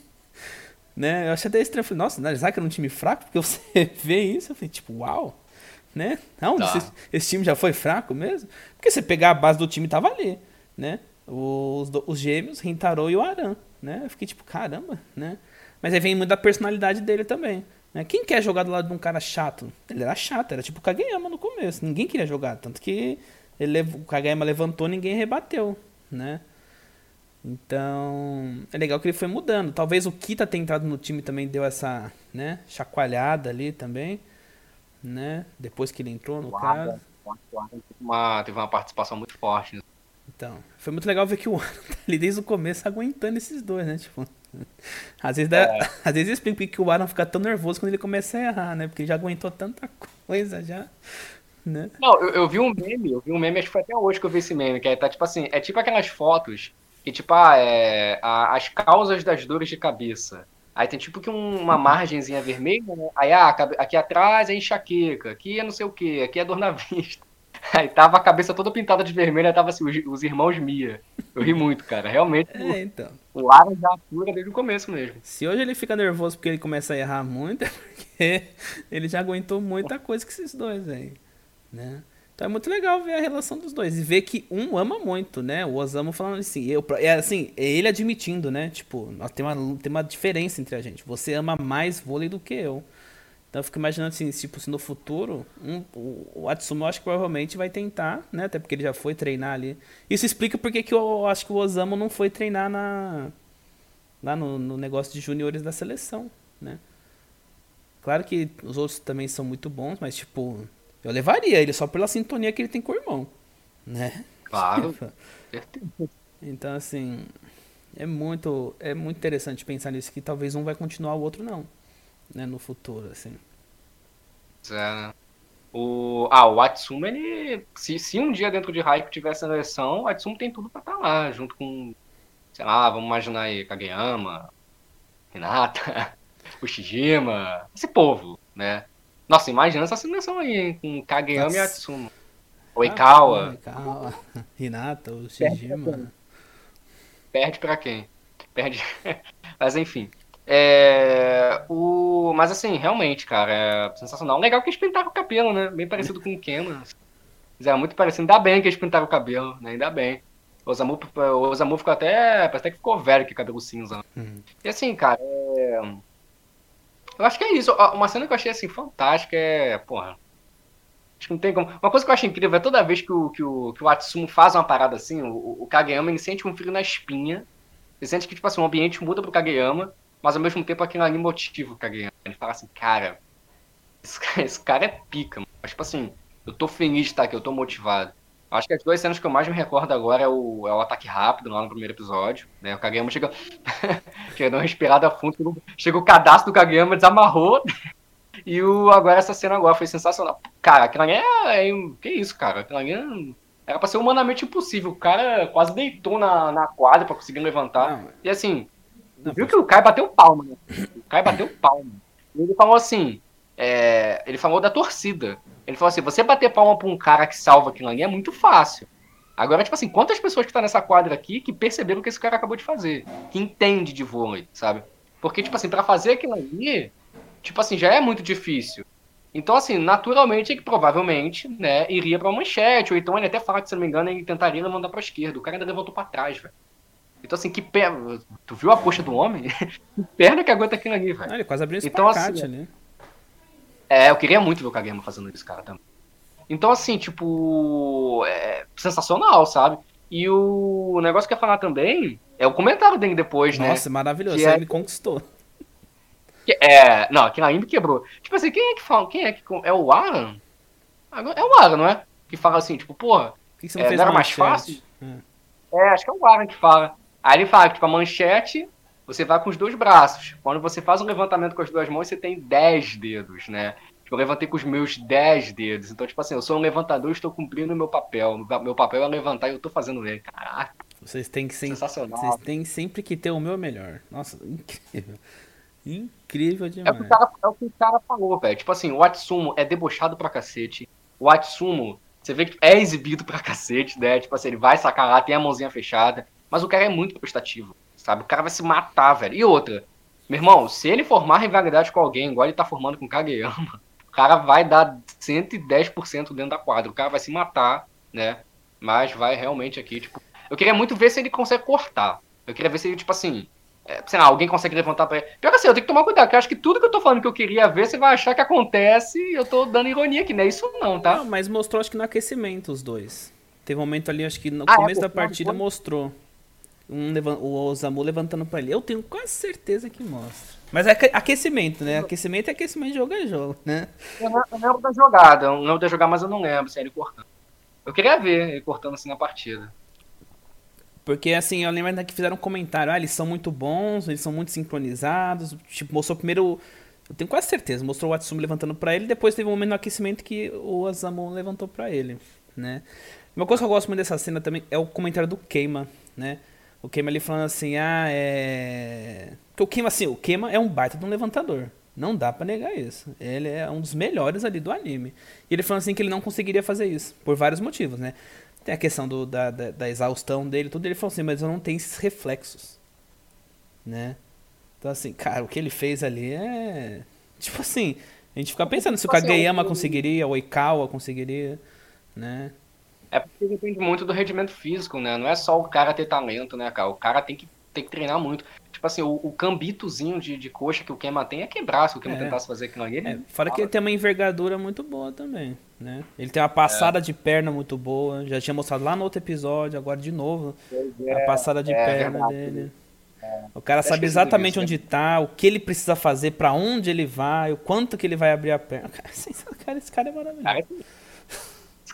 né? Eu achei até estranho, falei, nossa, Inarizaki era um time fraco? Porque você vê isso, eu falei, tipo, uau, né? Não, tá. esse, esse, time já foi fraco mesmo? Porque você pegar a base do time tava ali, né? Os, os gêmeos, Rintaro e o Aran, né? Eu fiquei tipo, caramba, né? Mas aí vem muito da personalidade dele também. Né? Quem quer jogar do lado de um cara chato? Ele era chato, era tipo o Kageyama no começo. Ninguém queria jogar, tanto que ele, o Kageyama levantou ninguém rebateu, né? Então, é legal que ele foi mudando. Talvez o Kita tenha entrado no time também deu essa, né, chacoalhada ali também né? Depois que ele entrou, no caso. Teve uma, teve uma participação muito forte. Né? Então, foi muito legal ver que o Aaron tá ali desde o começo aguentando esses dois, né? Tipo, às vezes, dá, é. às vezes explica que o Aaron fica tão nervoso quando ele começa a errar, né? Porque ele já aguentou tanta coisa já. Né? Não, eu, eu vi um meme, eu vi um meme, acho que foi até hoje que eu vi esse meme, que é, tá tipo assim, é tipo aquelas fotos que, tipo, ah, é, a, as causas das dores de cabeça. Aí tem tipo que um, uma margenzinha vermelha, né? Aí ah, aqui atrás é enxaqueca, aqui é não sei o que, aqui é dor na vista. Aí tava a cabeça toda pintada de vermelho, aí tava assim, os, os irmãos Mia. Eu ri muito, cara. Realmente, é, então. o Lara já atura desde o começo mesmo. Se hoje ele fica nervoso porque ele começa a errar muito, é porque ele já aguentou muita coisa com esses dois aí, né? Então é muito legal ver a relação dos dois e ver que um ama muito, né? O Osamu falando assim, eu, é assim, é ele admitindo, né? Tipo, tem uma, tem uma diferença entre a gente. Você ama mais vôlei do que eu. Então eu fico imaginando assim, tipo, se no futuro, um, o, Atsumo eu acho que provavelmente vai tentar, né? Até porque ele já foi treinar ali. Isso explica porque que eu acho que o Osamu não foi treinar na lá no, no negócio de juniores da seleção, né? Claro que os outros também são muito bons, mas tipo, eu levaria ele só pela sintonia que ele tem com o irmão, né? Claro. então, assim, É muito, é muito interessante pensar nisso, que talvez um vai continuar, o outro não. Né, no futuro, assim. É, né? O, ah, o Atsumo, ele. Se, se um dia dentro de Haiku tivesse a eleição, o Atsumo tem tudo pra estar tá lá, junto com. Sei lá, vamos imaginar aí, Kageyama, Hinata, o Shijima, esse povo, né? Nossa, imagina essa seleção aí, hein? Com Kageyama Nossa. e Atsumo. Oikawa. Ah, Oikawa, Hinata, o Shijima. Perde pra quem? Perde. Mas enfim. É, o, mas assim, realmente, cara, é sensacional. Legal que eles pintaram o cabelo, né? Bem parecido com o Ken. É muito parecido. Ainda bem que eles pintaram o cabelo, né? Ainda bem. O Osamu, o Osamu ficou até. Parece até que ficou velho que cabelo cinza. Uhum. E assim, cara, é... Eu acho que é isso. Uma cena que eu achei assim fantástica é. Porra. Acho que não tem como. Uma coisa que eu acho incrível é toda vez que o, que o, que o Atsumo faz uma parada assim, o, o Kageyama ele sente um frio na espinha. Ele sente que, tipo assim, o ambiente muda pro Kageyama, mas ao mesmo tempo aquilo ali motiva o Kageyama. Ele fala assim, cara, esse, esse cara é pica, mano. Mas, tipo assim, eu tô feliz de estar aqui, eu tô motivado. Acho que as duas cenas que eu mais me recordo agora é o, é o ataque rápido lá no primeiro episódio. Né? O Kageyama chega. chega dando uma respirada fundo. Chega o cadastro do Kageyama, desamarrou. E o, agora essa cena agora foi sensacional. Cara, aquilo ali é, é. Que isso, cara? Aquilo ali é, era pra ser humanamente impossível. O cara quase deitou na, na quadra pra conseguir levantar. Não, e assim, não, viu que o Kai bateu palma, né? O Kai bateu palma. E ele falou assim: é, ele falou da torcida. Ele falou assim: você bater palma pra um cara que salva aquilo ali é muito fácil. Agora, tipo assim, quantas pessoas que tá nessa quadra aqui que perceberam o que esse cara acabou de fazer? Que entende de vôlei, sabe? Porque, tipo assim, para fazer aquilo ali, tipo assim, já é muito difícil. Então, assim, naturalmente, ele provavelmente, né, iria pra manchete, ou então ele até fala que, se não me engano, ele tentaria mandar pra esquerda. O cara ainda levantou pra trás, velho. Então, assim, que perna. Tu viu a coxa do homem? que perna que aguenta aquilo ali, velho. ele quase abriu esse então, assim, ali. É, eu queria muito ver o Kageyama fazendo isso, cara, também. Então, assim, tipo. É sensacional, sabe? E o negócio que eu ia falar também é o comentário dele depois, Nossa, né? Nossa, maravilhoso. Que é... Ele conquistou. É, não, aquilo aí me quebrou. Tipo assim, quem é que fala? Quem é que. É o Aran? É o Aran, não é? Que fala assim, tipo, porra. Que que você não, é, fez não era mais fácil? É. é. acho que é o Aran que fala. Aí ele fala que, tipo, a manchete, você vai com os dois braços. Quando você faz um levantamento com as duas mãos, você tem 10 dedos, né? Tipo, eu levantei com os meus 10 dedos. Então, tipo assim, eu sou um levantador e estou cumprindo o meu papel. Meu papel é levantar e eu estou fazendo ele. Caraca. Vocês têm que sempre, Vocês têm sempre que ter o meu melhor. Nossa, incrível. Incrível demais. É o que o cara, é o que o cara falou, velho. Tipo assim, o Atsumo é debochado pra cacete. O Atsumo, você vê que é exibido pra cacete, né? Tipo assim, ele vai sacar lá, tem a mãozinha fechada. Mas o cara é muito prestativo, sabe? O cara vai se matar, velho. E outra, meu irmão, se ele formar rivalidade com alguém, igual ele tá formando com o Kageyama, o cara vai dar 110% dentro da quadra. O cara vai se matar, né? Mas vai realmente aqui, tipo. Eu queria muito ver se ele consegue cortar. Eu queria ver se ele, tipo assim, é, sei lá, alguém consegue levantar pra ele. Pior que assim, eu tenho que tomar cuidado, porque eu acho que tudo que eu tô falando que eu queria ver, você vai achar que acontece e eu tô dando ironia aqui, não é isso não, tá? Não, mas mostrou acho que no aquecimento os dois. Teve um momento ali, acho que no ah, é, começo é, da partida mostrou. Um, o Osamu levantando pra ele. Eu tenho quase certeza que mostra. Mas é aquecimento, né? Aquecimento é aquecimento de jogo é jogo, né? Eu, eu lembro da jogada, eu lembro da jogada, mas eu não lembro se é ele cortando. Eu queria ver ele cortando assim na partida. Porque, assim, eu lembro que fizeram um comentário, ah, eles são muito bons, eles são muito sincronizados. Tipo, mostrou primeiro. Eu tenho quase certeza, mostrou o Atsumi levantando para ele, depois teve um momento no aquecimento que o Osamu levantou para ele, né? Uma coisa que eu gosto muito dessa cena também é o comentário do Keima, né? O Keima ali falando assim, ah, é. Porque o Keima, assim, o Keima é um baita de um levantador. Não dá para negar isso. Ele é um dos melhores ali do anime. E ele falando assim que ele não conseguiria fazer isso, por vários motivos, né? Tem a questão do, da, da, da, exaustão dele, tudo. Ele falou assim, mas eu não tenho esses reflexos. Né? Então, assim, cara, o que ele fez ali é. Tipo assim, a gente fica pensando se o Kageyama conseguiria, o Oikawa conseguiria, né? É porque depende muito do rendimento físico, né? Não é só o cara ter talento, né, cara? O cara tem que, tem que treinar muito. Tipo assim, o, o cambitozinho de, de coxa que o Kema tem é quebrar se o Kema é. tentasse fazer aquilo ali. É, fora que ele tem uma envergadura muito boa também, né? Ele tem uma passada é. de perna muito boa. Já tinha mostrado lá no outro episódio, agora de novo. a passada de é, perna dele. É. O cara sabe exatamente onde tá, o que ele precisa fazer, para onde ele vai, o quanto que ele vai abrir a perna. Cara, esse cara é maravilhoso. Cara,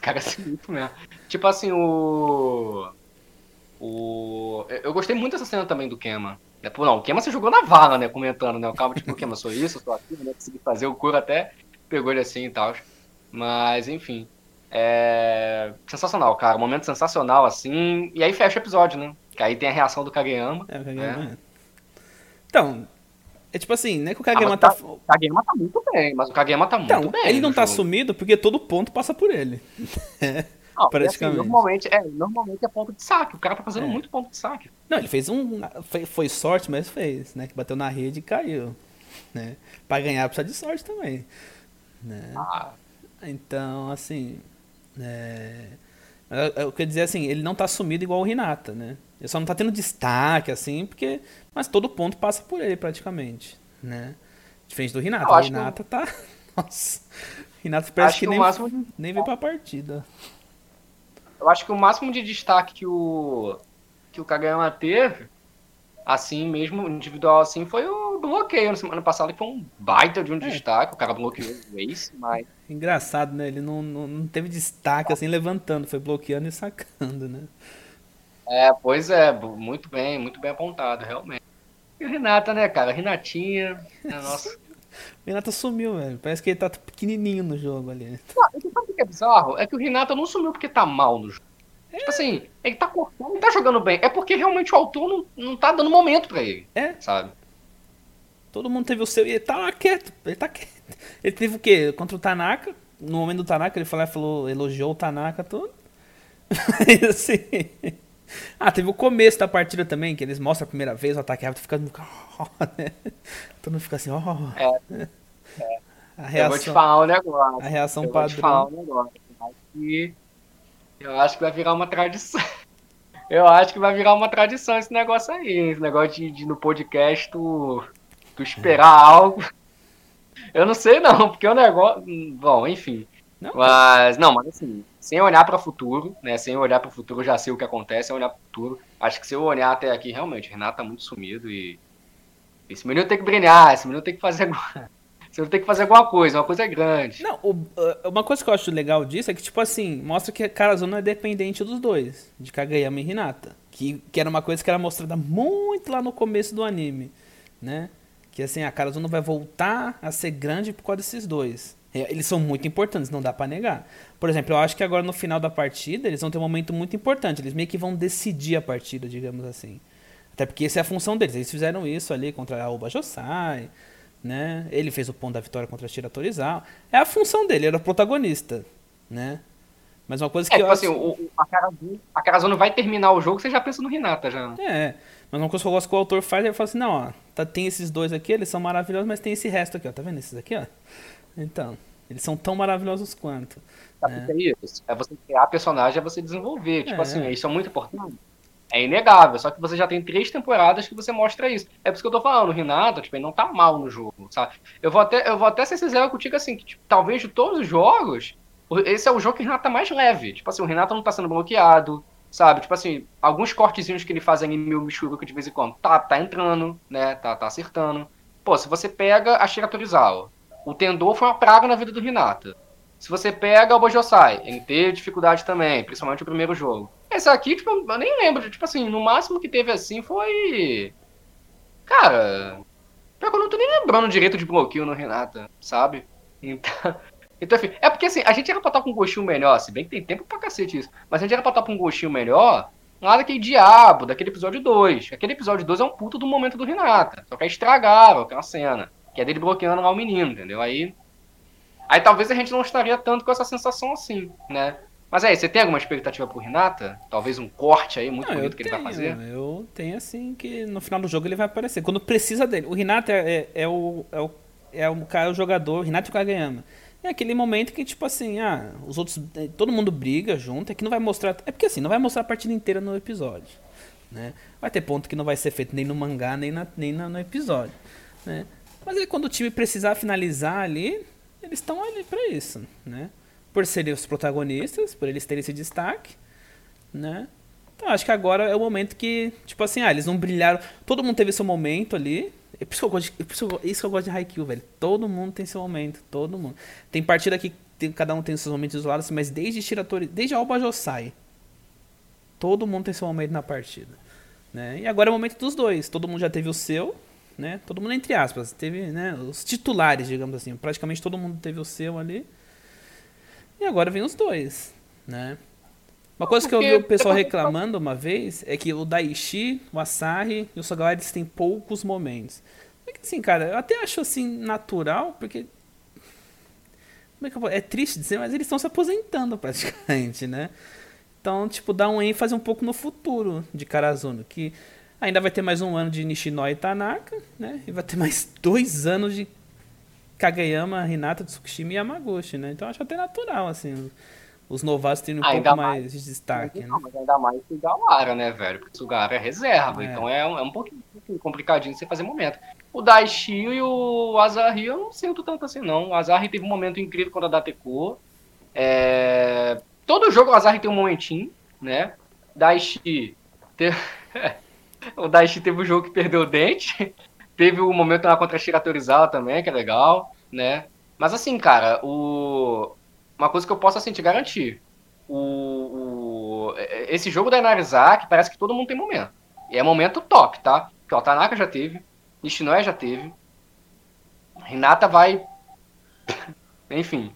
cara é sinistro mesmo. Tipo assim, o O... Eu gostei muito dessa cena também do Kema. É, não, o Kema você jogou na vala, né? Comentando, né? O Calma, tipo, o Kema, sou isso, sou aquilo, né? Consegui fazer o cura até pegou ele assim e tal. Mas, enfim. É... Sensacional, cara. Um momento sensacional, assim. E aí fecha o episódio, né? Que aí tem a reação do Kageyama. É, o Kageyama. Né? Então, é tipo assim, né que o Kageyama ah, tá... O Kageyama tá muito bem, mas o Kageyama tá então, muito bem. Ele não tá jogo. sumido porque todo ponto passa por ele. Não, praticamente. Assim, normalmente, é, normalmente é ponto de saque. O cara tá fazendo é. muito ponto de saque. Não, ele fez um. Foi, foi, sorte, mas fez, né? Que bateu na rede e caiu. Né? Pra ganhar precisa de sorte também. Né? Ah. Então, assim. É... Eu, quero dizer assim, ele não tá sumido igual o Renata, né? Ele só não tá tendo destaque, assim, porque. Mas todo ponto passa por ele, praticamente. Né? Diferente do Renata. O Renata que... tá. Nossa. Renata parece que, que nem, máximo... nem veio pra partida. Eu acho que o máximo de destaque que o que o Kagayama teve, assim mesmo, individual assim, foi o bloqueio na semana passada, que foi um baita de um é. destaque. O cara bloqueou o Ace, mas. Engraçado, né? Ele não, não, não teve destaque assim levantando, foi bloqueando e sacando, né? É, pois é, muito bem, muito bem apontado, realmente. E o Renata, né, cara? Renatinha, né, nossa. O Renato sumiu, velho. Parece que ele tá pequenininho no jogo ali. Não, sabe o que é bizarro? É que o Renato não sumiu porque tá mal no jogo. É. Tipo assim, ele tá cortando, ele tá jogando bem. É porque realmente o autor não, não tá dando momento pra ele. É. Sabe? Todo mundo teve o seu. E ele tá lá quieto. Ele tá quieto. Ele teve o quê? Contra o Tanaka. No momento do Tanaka, ele falou, falou elogiou o Tanaka todo. assim. Ah, teve o começo da partida também, que eles mostram a primeira vez o ataque rápido ficando. né? Todo mundo fica assim, ó. Oh. É. é. A reação, eu vou te falar um negócio. A reação eu padrão. Vou te falar um negócio. Eu acho que vai virar uma tradição. Eu acho que vai virar uma tradição esse negócio aí. Esse negócio de, de no podcast tu, tu esperar algo. Eu não sei não, porque o negócio. Bom, enfim. Não, mas, não, mas assim, sem olhar para o futuro, né? Sem olhar para o futuro, já sei o que acontece, sem olhar para o futuro. Acho que se eu olhar até aqui, realmente, o Renato tá muito sumido e. Esse menino tem que brilhar, esse menino tem que fazer. Você tem que fazer alguma coisa, uma coisa grande. Não, o, uma coisa que eu acho legal disso é que, tipo assim, mostra que a Karazuna é dependente dos dois, de Kageyama e Hinata. Que, que era uma coisa que era mostrada muito lá no começo do anime, né? Que assim, a Karazuna vai voltar a ser grande por causa desses dois. É, eles são muito importantes, não dá para negar. Por exemplo, eu acho que agora no final da partida eles vão ter um momento muito importante. Eles meio que vão decidir a partida, digamos assim. Até porque essa é a função deles. Eles fizeram isso ali contra a Oba Josai, né? Ele fez o ponto da vitória contra a Shira Torizawa. É a função dele, ele era o protagonista, né? Mas uma coisa é, que é, eu tipo assim, acho... o, a Karazuna vai terminar o jogo, você já pensa no Renata já. É. Mas uma coisa que eu gosto que o autor faz, ele fala assim, não, ó, tá, tem esses dois aqui, eles são maravilhosos, mas tem esse resto aqui, ó. Tá vendo esses aqui, ó? Então, eles são tão maravilhosos quanto. Sabe né? é isso? É você criar personagem, é você desenvolver. Tipo é. assim, isso é muito importante. É inegável, só que você já tem três temporadas que você mostra isso. É por isso que eu tô falando, o Renato, tipo, ele não tá mal no jogo, sabe? Eu vou até, eu vou até ser sincero contigo, assim, que tipo, talvez de todos os jogos, esse é o jogo que o Renato tá mais leve. Tipo assim, o Renato não tá sendo bloqueado, sabe? Tipo assim, alguns cortezinhos que ele faz em meu Michuruka de vez em quando, tá, tá entrando, né? Tá, tá acertando. Pô, se você pega a Shira Torizawa, o Tendô foi uma praga na vida do Renata. Se você pega o Bojosai, ele teve dificuldade também, principalmente o primeiro jogo. Esse aqui, tipo, eu nem lembro. Tipo assim, no máximo que teve assim foi. Cara. Pior que eu não tô nem lembrando direito de bloqueio no Renata, sabe? Então. Então, enfim, é porque assim, a gente era pra estar com um gostinho melhor, se bem que tem tempo pra cacete isso, mas a gente era pra estar com um gostinho melhor lá daquele diabo, daquele episódio 2. Aquele episódio 2 é um puto do momento do Renata. Só que estragaram aquela cena. Que é dele bloqueando lá o menino, entendeu? Aí. Aí talvez a gente não estaria tanto com essa sensação assim, né? Mas aí, você tem alguma expectativa pro Renata? Talvez um corte aí muito não, bonito que tenho, ele vai fazer? Eu tenho assim que no final do jogo ele vai aparecer. Quando precisa dele. O Renata é, é, é o, é, o, é o cara, o jogador, o Renato Kagayama. É aquele momento que, tipo assim, ah, os outros. Eh, todo mundo briga junto, é que não vai mostrar. É porque assim, não vai mostrar a partida inteira no episódio. Né? Vai ter ponto que não vai ser feito nem no mangá, nem, na, nem no episódio. Né? Mas aí, quando o time precisar finalizar ali, eles estão ali para isso, né? Por serem os protagonistas, por eles terem esse destaque, né? Então acho que agora é o momento que, tipo assim, ah, eles não brilharam. Todo mundo teve seu momento ali. É por isso que eu gosto de, é isso, que eu gosto de Haikyuu, velho. Todo mundo tem seu momento, todo mundo. Tem partida que tem, cada um tem seus momentos isolados, mas desde Shiratori, desde Alba Josai, Todo mundo tem seu momento na partida. Né? E agora é o momento dos dois. Todo mundo já teve o seu, né? Todo mundo entre aspas. Teve né, os titulares, digamos assim. Praticamente todo mundo teve o seu ali. E agora vem os dois, né? Uma coisa que eu vi o pessoal reclamando uma vez é que o Daishi, o Asahi e o Sogawara eles têm poucos momentos. É assim, cara, eu até acho assim natural, porque é, é triste dizer, mas eles estão se aposentando praticamente, né? Então, tipo, dá um ênfase um pouco no futuro de Karazuno, que ainda vai ter mais um ano de Nishinoi e Tanaka, né? E vai ter mais dois anos de Kageyama, Hinata, Tsukishima e Yamaguchi, né? Então acho até natural, assim os novatos têm um ainda pouco mais, mais de destaque. Não, né? mas ainda mais o Gawara, né, velho? Porque o Sugawara é reserva, é. então é um, é um pouquinho complicadinho você fazer momento. O Daishi e o Azari eu não sinto tanto assim, não. O Azari teve um momento incrível quando a Dateco. É... Todo jogo o Azari tem um momentinho, né? Daishi. Teve... o Daishi teve um jogo que perdeu o dente. teve o um momento lá contra a Shira Torizawa também, que é legal, né? Mas assim, cara, o uma coisa que eu posso assim, te garantir. O, o, esse jogo da Inarizaki parece que todo mundo tem momento. E é momento top, tá? Que o Tanaka já teve, Nishinoya já teve, Renata vai. Enfim.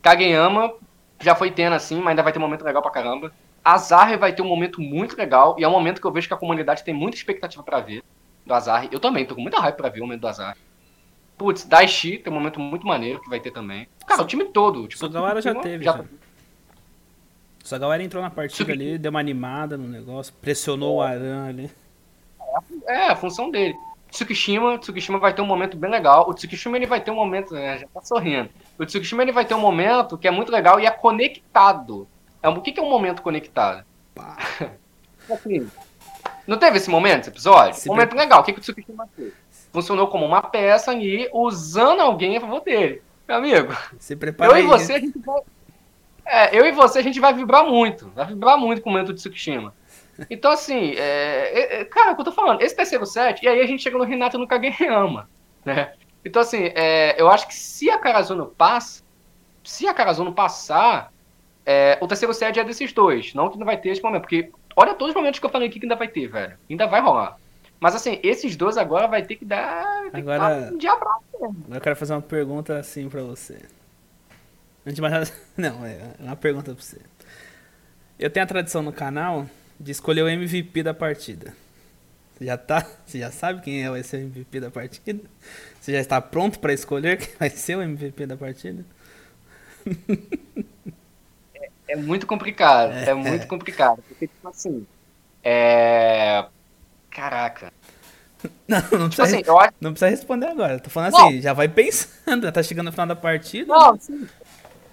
Kageyama já foi tendo assim, mas ainda vai ter momento legal pra caramba. Azar vai ter um momento muito legal, e é um momento que eu vejo que a comunidade tem muita expectativa para ver do Azar. Eu também, tô com muita raiva pra ver o momento do Azar. Putz, Daishi tem um momento muito maneiro que vai ter também. Cara, o time todo. Tipo, Sugawara já teve. Já. já. Sugawara entrou na partida ali, deu uma animada no negócio, pressionou o Aran ali. É, é, a função dele. Tsukishima, Tsukishima vai ter um momento bem legal. O Tsukishima ele vai ter um momento, né, já tá sorrindo. O Tsukishima ele vai ter um momento que é muito legal e é conectado. É, o que, que é um momento conectado? assim, não teve esse momento, esse episódio? um momento legal. O que, que o Tsukishima fez? funcionou como uma peça e usando alguém a favor dele. Meu amigo, Se prepara eu aí. e você, a gente vai. É, eu e você, a gente vai vibrar muito. Vai vibrar muito com o momento de Tsukishima. Então, assim, é, é, é, cara, o que eu tô falando, esse terceiro set, e aí a gente chega no Renato no Kageyama, né? Então, assim, é, eu acho que se a Karazuno passa, se a Karazuno passar, é, o terceiro set é desses dois. Não que não vai ter esse momento, porque olha todos os momentos que eu falei aqui que ainda vai ter, velho. Ainda vai rolar. Mas assim, esses dois agora vai ter que dar. agora. Que dar um eu quero fazer uma pergunta assim pra você. Antes de mais nada. Não, é uma pergunta pra você. Eu tenho a tradição no canal de escolher o MVP da partida. Você já tá? Você já sabe quem é o MVP da partida? Você já está pronto para escolher quem vai ser o MVP da partida? É, muito complicado, é, é muito complicado. Porque, tipo assim, é Caraca. Não, não, tipo precisa, assim, acho... não precisa responder agora. Tô falando assim, já vai pensando, já tá chegando no final da partida. Não, sim.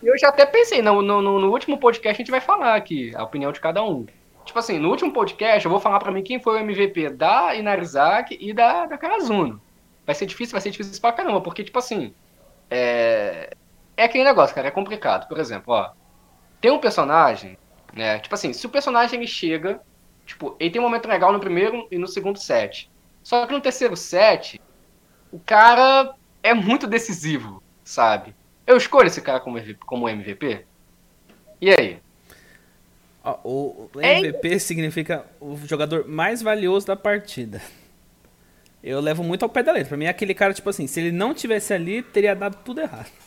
Eu já até pensei, no, no, no, último podcast a gente vai falar aqui a opinião de cada um. Tipo assim, no último podcast eu vou falar pra mim quem foi o MVP da Inarizaki e da, da Karazuno. Vai ser difícil, vai ser difícil pra caramba, porque, tipo assim, é... É aquele negócio, cara, é complicado. Por exemplo, ó, tem um personagem, né, tipo assim, se o personagem ele chega Tipo, ele tem um momento legal no primeiro e no segundo set. Só que no terceiro set, o cara é muito decisivo, sabe? Eu escolho esse cara como, como MVP? E aí? O MVP é... significa o jogador mais valioso da partida. Eu levo muito ao pé da letra. Pra mim é aquele cara, tipo assim, se ele não tivesse ali, teria dado tudo errado.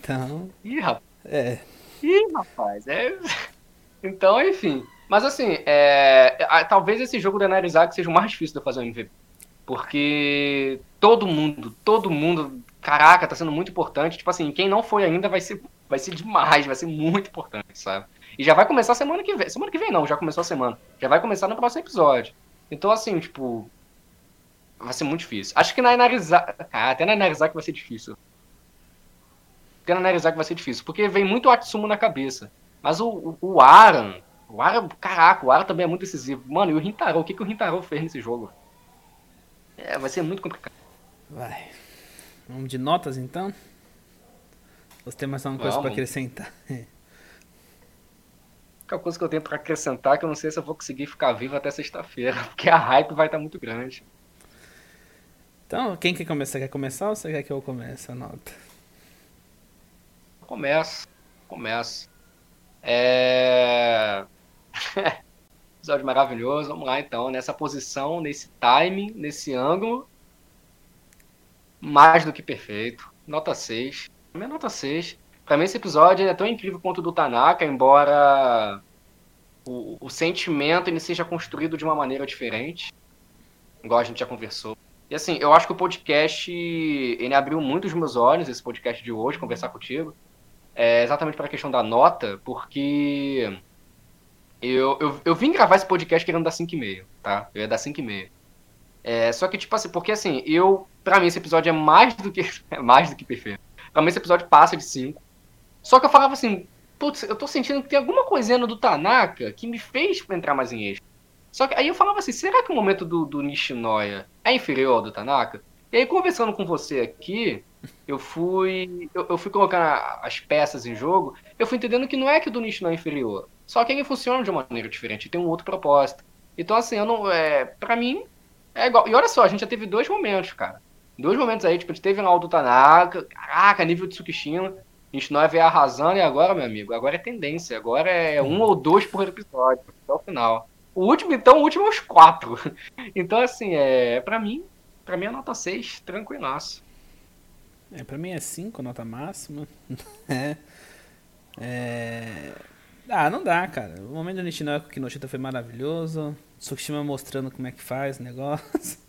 Então. Ih, rapaz. É. Ih, rapaz. É... Então, enfim. Mas assim, é, talvez esse jogo da Narizak seja o mais difícil de eu fazer um MVP. Porque todo mundo, todo mundo, caraca, tá sendo muito importante. Tipo assim, quem não foi ainda vai ser, vai ser demais, vai ser muito importante, sabe? E já vai começar semana que vem. Semana que vem não, já começou a semana. Já vai começar no próximo episódio. Então, assim, tipo. Vai ser muito difícil. Acho que na Narizak. Ah, até na Narizak vai ser difícil. Até na Narizak vai ser difícil. Porque vem muito Atsumo na cabeça. Mas o, o, o Aran, o Ara, caraca, o Ara também é muito decisivo. Mano, e o Rintaro, o que, que o Rintaro fez nesse jogo? É, vai ser muito complicado. Vai. Vamos de notas então? Você tem mais alguma coisa para acrescentar? A única coisa que eu tenho para acrescentar é que eu não sei se eu vou conseguir ficar vivo até sexta-feira, porque a hype vai estar tá muito grande. Então, quem quer começar? Quer começar ou você quer que eu comece a nota? Começa, começa. É... Episódio maravilhoso. Vamos lá, então. Nessa posição, nesse timing, nesse ângulo. Mais do que perfeito. Nota 6. Minha nota 6. Pra mim, esse episódio é tão incrível quanto o do Tanaka, embora o, o sentimento ele seja construído de uma maneira diferente. Igual a gente já conversou. E assim, eu acho que o podcast ele abriu muito os meus olhos, esse podcast de hoje, conversar contigo. É exatamente para a questão da nota, porque eu, eu, eu vim gravar esse podcast querendo dar 5,5, tá? Eu ia dar 5,5. É, só que, tipo assim, porque assim, eu. Pra mim, esse episódio é mais do que. É mais do que perfeito. Pra mim, esse episódio passa de 5. Só que eu falava assim, putz, eu tô sentindo que tem alguma coisinha do Tanaka que me fez entrar mais em eixo. Só que aí eu falava assim, será que o momento do, do Nishinoya é inferior ao do Tanaka? E aí, conversando com você aqui, eu fui. Eu, eu fui colocando as peças em jogo, eu fui entendendo que não é que o do Nishinoya é inferior. Só que ele funciona de uma maneira diferente, tem um outro propósito. Então, assim, eu não. É, pra mim, é igual. E olha só, a gente já teve dois momentos, cara. Dois momentos aí, tipo, a gente teve lá o do Tanaka, caraca, nível de Tsukishima. A gente não veio arrasando e agora, meu amigo, agora é tendência. Agora é um ou dois por episódio, até o final. O último, então, o último é os quatro. Então, assim, é. Pra mim, pra mim é nota 6, tranquilaço. É, pra mim é 5, nota máxima. é. É. Ah, não dá, cara. O momento do Nishinoya com o Kinoshita foi maravilhoso. Tsukishima mostrando como é que faz o negócio.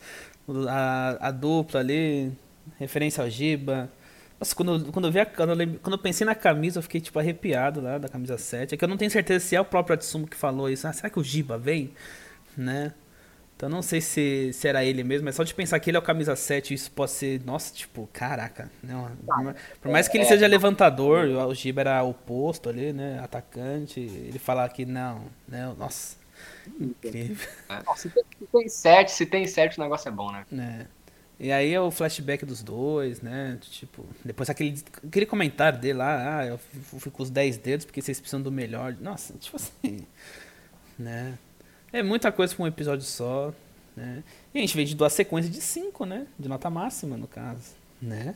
A, a dupla ali, referência ao Giba. Nossa, quando, quando, eu vi a, quando, eu lembro, quando eu pensei na camisa, eu fiquei tipo arrepiado lá da camisa 7. É que eu não tenho certeza se é o próprio Atsumo que falou isso. Ah, será que o Giba vem? Né? Então não sei se, se era ele mesmo, é só de pensar que ele é o camisa 7, isso pode ser, nossa, tipo, caraca, né? Por mais que ele seja levantador, o Giba era o posto ali, né? Atacante, ele falar que não, né? Nossa, incrível. É, se, tem, se tem 7, se tem 7 o negócio é bom, né? É. E aí é o flashback dos dois, né? Tipo, depois aquele, aquele comentário dele lá, ah, eu fui com os 10 dedos porque vocês precisam do melhor. Nossa, tipo assim, né? É muita coisa pra um episódio só, né? E a gente veio de duas sequências de 5, né? De nota máxima, no caso, né?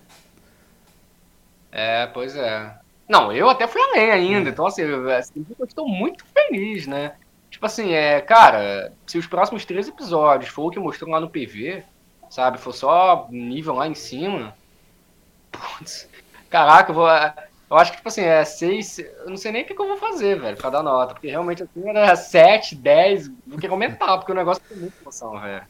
É, pois é. Não, eu até fui além ainda, é. então assim, assim, eu estou muito feliz, né? Tipo assim, é, cara, se os próximos três episódios for o que mostrou lá no PV, sabe? For só nível lá em cima. Putz, caraca, eu vou. Eu acho que, tipo assim, é 6. Eu não sei nem o que, eu vou fazer, velho, pra dar nota. Porque realmente assim era 7, 10, do que aumentar, porque o negócio tem muita emoção, velho.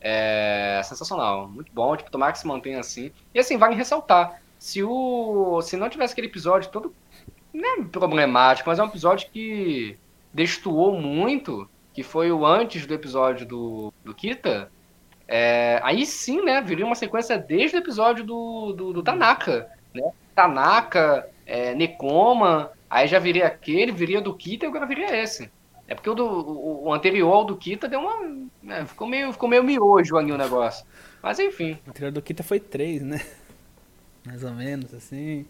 É sensacional, muito bom, tipo, tomar que se mantenha assim. E assim, vale ressaltar, se o. Se não tivesse aquele episódio todo. Não é problemático, mas é um episódio que destoou muito, que foi o antes do episódio do, do Kita, é, aí sim, né, viria uma sequência desde o episódio do, do, do Tanaka, né? Tanaka, é, Nekoma, aí já viria aquele, viria do Kita e agora viria esse. É porque o, do, o, anterior ao do Kita deu uma. Né, ficou, meio, ficou meio miojo ali o negócio. Mas enfim. O anterior do Kita foi 3, né? Mais ou menos, assim.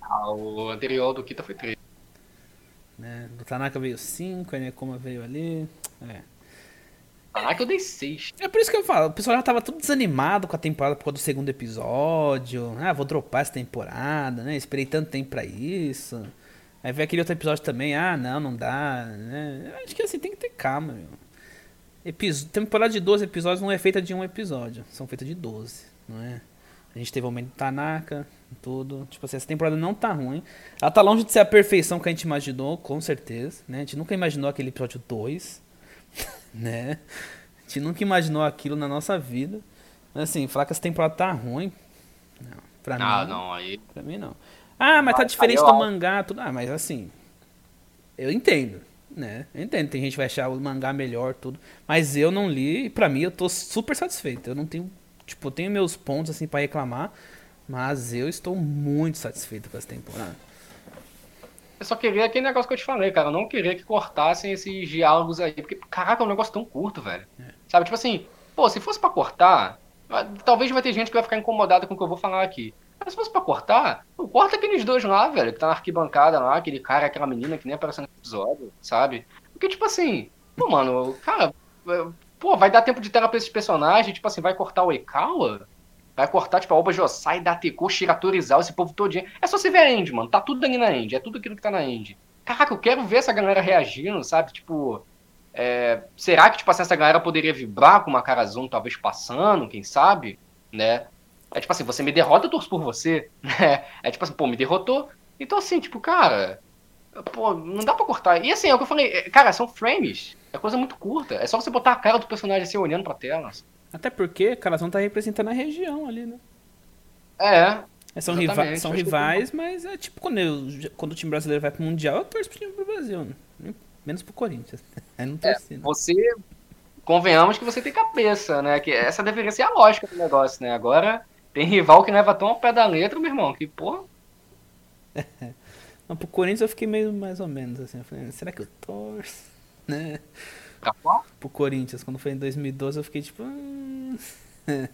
Ah, o anterior do Kita foi 3. Né? Do Tanaka veio 5, a Nekoma veio ali. É. Ah, que eu dei 6. É por isso que eu falo, o pessoal já tava tudo desanimado com a temporada por causa do segundo episódio. Ah, vou dropar essa temporada, né? Esperei tanto tempo pra isso. Aí veio aquele outro episódio também, ah, não, não dá, né? Acho que assim, tem que ter calma, meu. Episo... Temporada de 12 episódios não é feita de um episódio, são feitas de 12, não é? A gente teve o momento do Tanaka, tudo. Tipo assim, essa temporada não tá ruim. Ela tá longe de ser a perfeição que a gente imaginou, com certeza, né? A gente nunca imaginou aquele episódio 2. Né? A gente nunca imaginou aquilo na nossa vida. Mas assim, falar que essa temporada tá ruim. Não, pra ah, mim. não, aí. Pra mim não. Ah, mas tá diferente do mangá, tudo. Ah, mas assim. Eu entendo, né? Eu entendo, tem gente que vai achar o mangá melhor, tudo. Mas eu não li e pra mim eu tô super satisfeito. Eu não tenho. Tipo, eu tenho meus pontos assim para reclamar. Mas eu estou muito satisfeito com essa temporada. Eu só queria aquele negócio que eu te falei, cara. Eu não queria que cortassem esses diálogos aí. Porque, caraca, é um negócio tão curto, velho. É. Sabe, tipo assim, pô, se fosse para cortar, ah, talvez vai ter gente que vai ficar incomodada com o que eu vou falar aqui. Mas se fosse pra cortar, corta aqueles dois lá, velho, que tá na arquibancada lá, aquele cara, aquela menina que nem apareceu no episódio, sabe? Porque, tipo assim, pô, mano, cara, pô, vai dar tempo de tela pra esses personagens, tipo assim, vai cortar o Ekawa? Vai cortar, tipo, a Oba Josai, Dateku, Shiratorizawa, esse povo todinho. É só você ver a End, mano. Tá tudo ali na End. É tudo aquilo que tá na End. Caraca, eu quero ver essa galera reagindo, sabe? Tipo. É, será que, tipo assim, essa galera poderia vibrar com uma cara talvez passando, quem sabe, né? É tipo assim, você me derrota, eu torço por você, né? É tipo assim, pô, me derrotou. Então assim, tipo, cara, pô, não dá pra cortar. E assim, é o que eu falei, é, cara, são frames, é coisa muito curta. É só você botar a cara do personagem assim, olhando pra tela. Até porque, estar tá representando a região ali, né? É. é são, riva são rivais, mas é tipo quando, eu, quando o time brasileiro vai pro Mundial, eu torço pro time do Brasil, né? Menos pro Corinthians. É, não torci, é, você, convenhamos que você tem cabeça, né? Que essa deveria ser a lógica do negócio, né? Agora tem rival que leva tão ao pé da letra, meu irmão, que porra. Não, pro Corinthians eu fiquei meio mais ou menos assim. Eu falei, será que eu torço? Né? Qual? Pro Corinthians. Quando foi em 2012 eu fiquei tipo. Hum...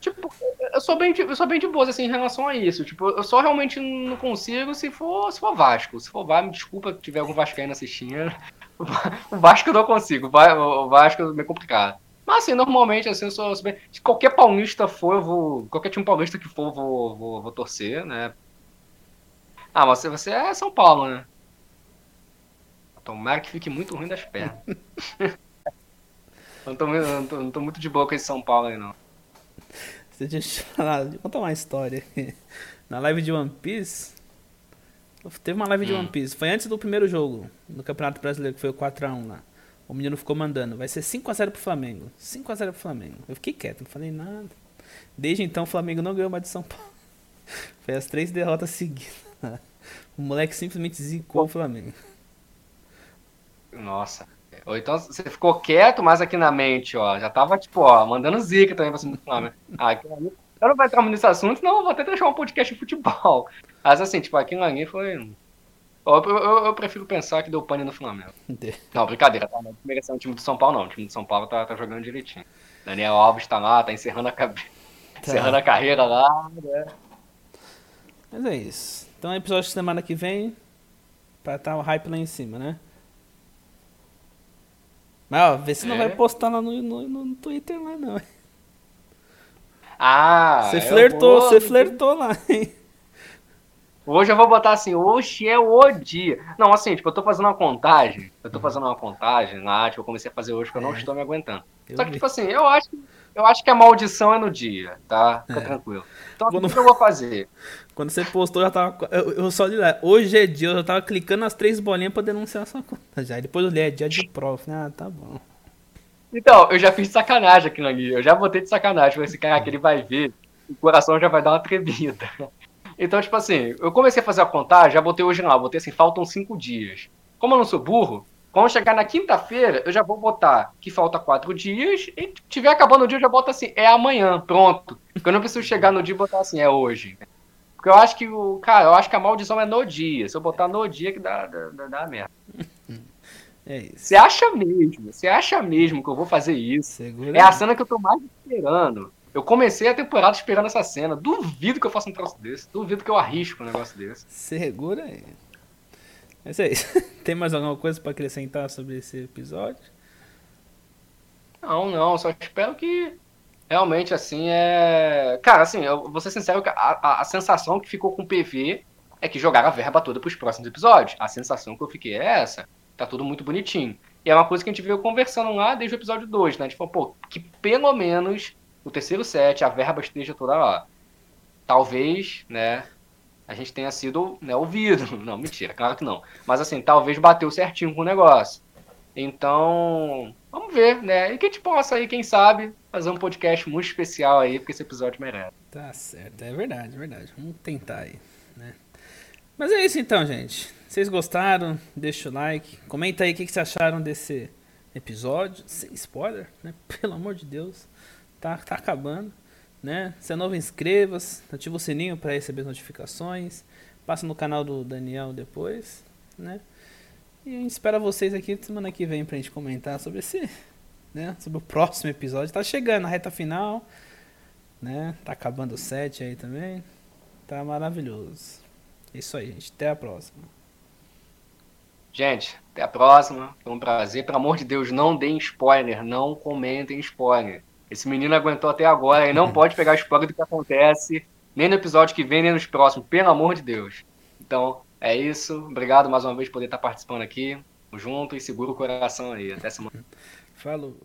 tipo, eu sou, bem, eu sou bem de boa assim, em relação a isso. Tipo, eu só realmente não consigo se for, se for Vasco. Se for Vasco, me desculpa se tiver algum Vascaíno assistindo. O Vasco eu não consigo. O Vasco é meio complicado. Mas assim, normalmente, assim, eu sou. Se qualquer paulista for, eu vou. Qualquer time paulista que for, eu vou, vou, vou torcer, né? Ah, mas você, você é São Paulo, né? Tomara que fique muito ruim das pernas. não, tô, não, tô, não tô muito de boa com esse São Paulo aí, não. Deixa eu te falar, deixa eu contar uma história. Na live de One Piece. Teve uma live de hum. One Piece. Foi antes do primeiro jogo no Campeonato Brasileiro, que foi o 4x1 lá. O menino ficou mandando, vai ser 5x0 pro Flamengo. 5x0 pro Flamengo. Eu fiquei quieto, não falei nada. Desde então o Flamengo não ganhou mais de São Paulo. Foi as três derrotas seguidas. O moleque simplesmente zicou o Flamengo. Nossa. Ou então você ficou quieto, mas aqui na mente, ó, já tava, tipo, ó, mandando zica também pra cima do Flamengo. Ah, aqui eu não vou entrar nesse assunto, não, vou até deixar um podcast de futebol. Mas assim, tipo, aqui na linha foi eu, eu, eu, prefiro pensar que deu pane no Flamengo. Não, brincadeira, tá? Não merecendo o time do São Paulo, não. O time do São Paulo tá, tá jogando direitinho. Daniel Alves tá lá, tá encerrando a, cabe... tá. encerrando a carreira lá, né? Mas é isso. Então, episódio de semana que vem, pra estar tá o hype lá em cima, né? Ó, vê se é. não vai postar lá no, no, no Twitter lá, não. Ah, Você flertou, você flertou lá, hein? Hoje eu vou botar assim, hoje é o dia. Não, assim, tipo, eu tô fazendo uma contagem. Eu tô uhum. fazendo uma contagem lá, tipo, eu comecei a fazer hoje porque eu não é. estou me aguentando. Eu Só que, vi. tipo assim, eu acho, eu acho que a maldição é no dia, tá? Fica é. tranquilo. Então, o que eu vou fazer? Quando você postou, já tava. Eu, eu só de lá, hoje é dia, eu já tava clicando nas três bolinhas pra denunciar a sua conta já. E depois eu li, é dia de prova. Ah, tá bom. Então, eu já fiz sacanagem aqui ali. Eu já botei de sacanagem. Falei assim, que ele vai ver, o coração já vai dar uma tremida. Então, tipo assim, eu comecei a fazer a contagem, já botei hoje lá, botei assim, faltam cinco dias. Como eu não sou burro, quando chegar na quinta-feira, eu já vou botar que falta quatro dias, e tiver acabando o dia, eu já boto assim, é amanhã, pronto. Porque eu não preciso chegar no dia e botar assim, é hoje. Porque eu acho que o. Cara, eu acho que a maldição é no dia. Se eu botar no dia que dá, dá, dá merda. É isso. Você acha mesmo? Você acha mesmo que eu vou fazer isso? Segura é a cena que eu tô mais esperando. Eu comecei a temporada esperando essa cena. Duvido que eu faça um troço desse. Duvido que eu arrisco um negócio desse. Segura aí. É isso aí. Tem mais alguma coisa para acrescentar sobre esse episódio? Não, não. Só espero que realmente assim é. Cara, assim, eu vou ser sincero a, a, a sensação que ficou com o PV é que jogaram a verba toda pros próximos episódios. A sensação que eu fiquei é essa. Tá tudo muito bonitinho. E é uma coisa que a gente veio conversando lá desde o episódio 2, né? A gente falou, pô, que pelo menos o terceiro set, a verba esteja toda lá. Talvez, né, a gente tenha sido né, ouvido. Não, mentira, claro que não. Mas assim, talvez bateu certinho com o negócio. Então, vamos ver, né? E que a gente possa aí, quem sabe, fazer um podcast muito especial aí, porque esse episódio merece. Tá certo, é verdade, é verdade. Vamos tentar aí, né? Mas é isso então, gente. Vocês gostaram? Deixa o like. Comenta aí o que vocês acharam desse episódio. Sem spoiler, né? Pelo amor de Deus tá, tá acabando. Né? Se é novo, inscreva-se, ativa o sininho para receber notificações. Passa no canal do Daniel depois. Né? E a gente espera vocês aqui semana que vem pra gente comentar sobre esse. Né? Sobre o próximo episódio. Tá chegando a reta final. Né? Tá acabando o set aí também. Tá maravilhoso. É isso aí, gente. Até a próxima. Gente, até a próxima. Foi um prazer. Pelo amor de Deus, não deem spoiler. Não comentem spoiler. Esse menino aguentou até agora e não pode pegar spoiler do que acontece, nem no episódio que vem, nem nos próximos, pelo amor de Deus. Então, é isso. Obrigado mais uma vez por poder estar participando aqui. Junto e segura o coração aí. Até semana. Falou.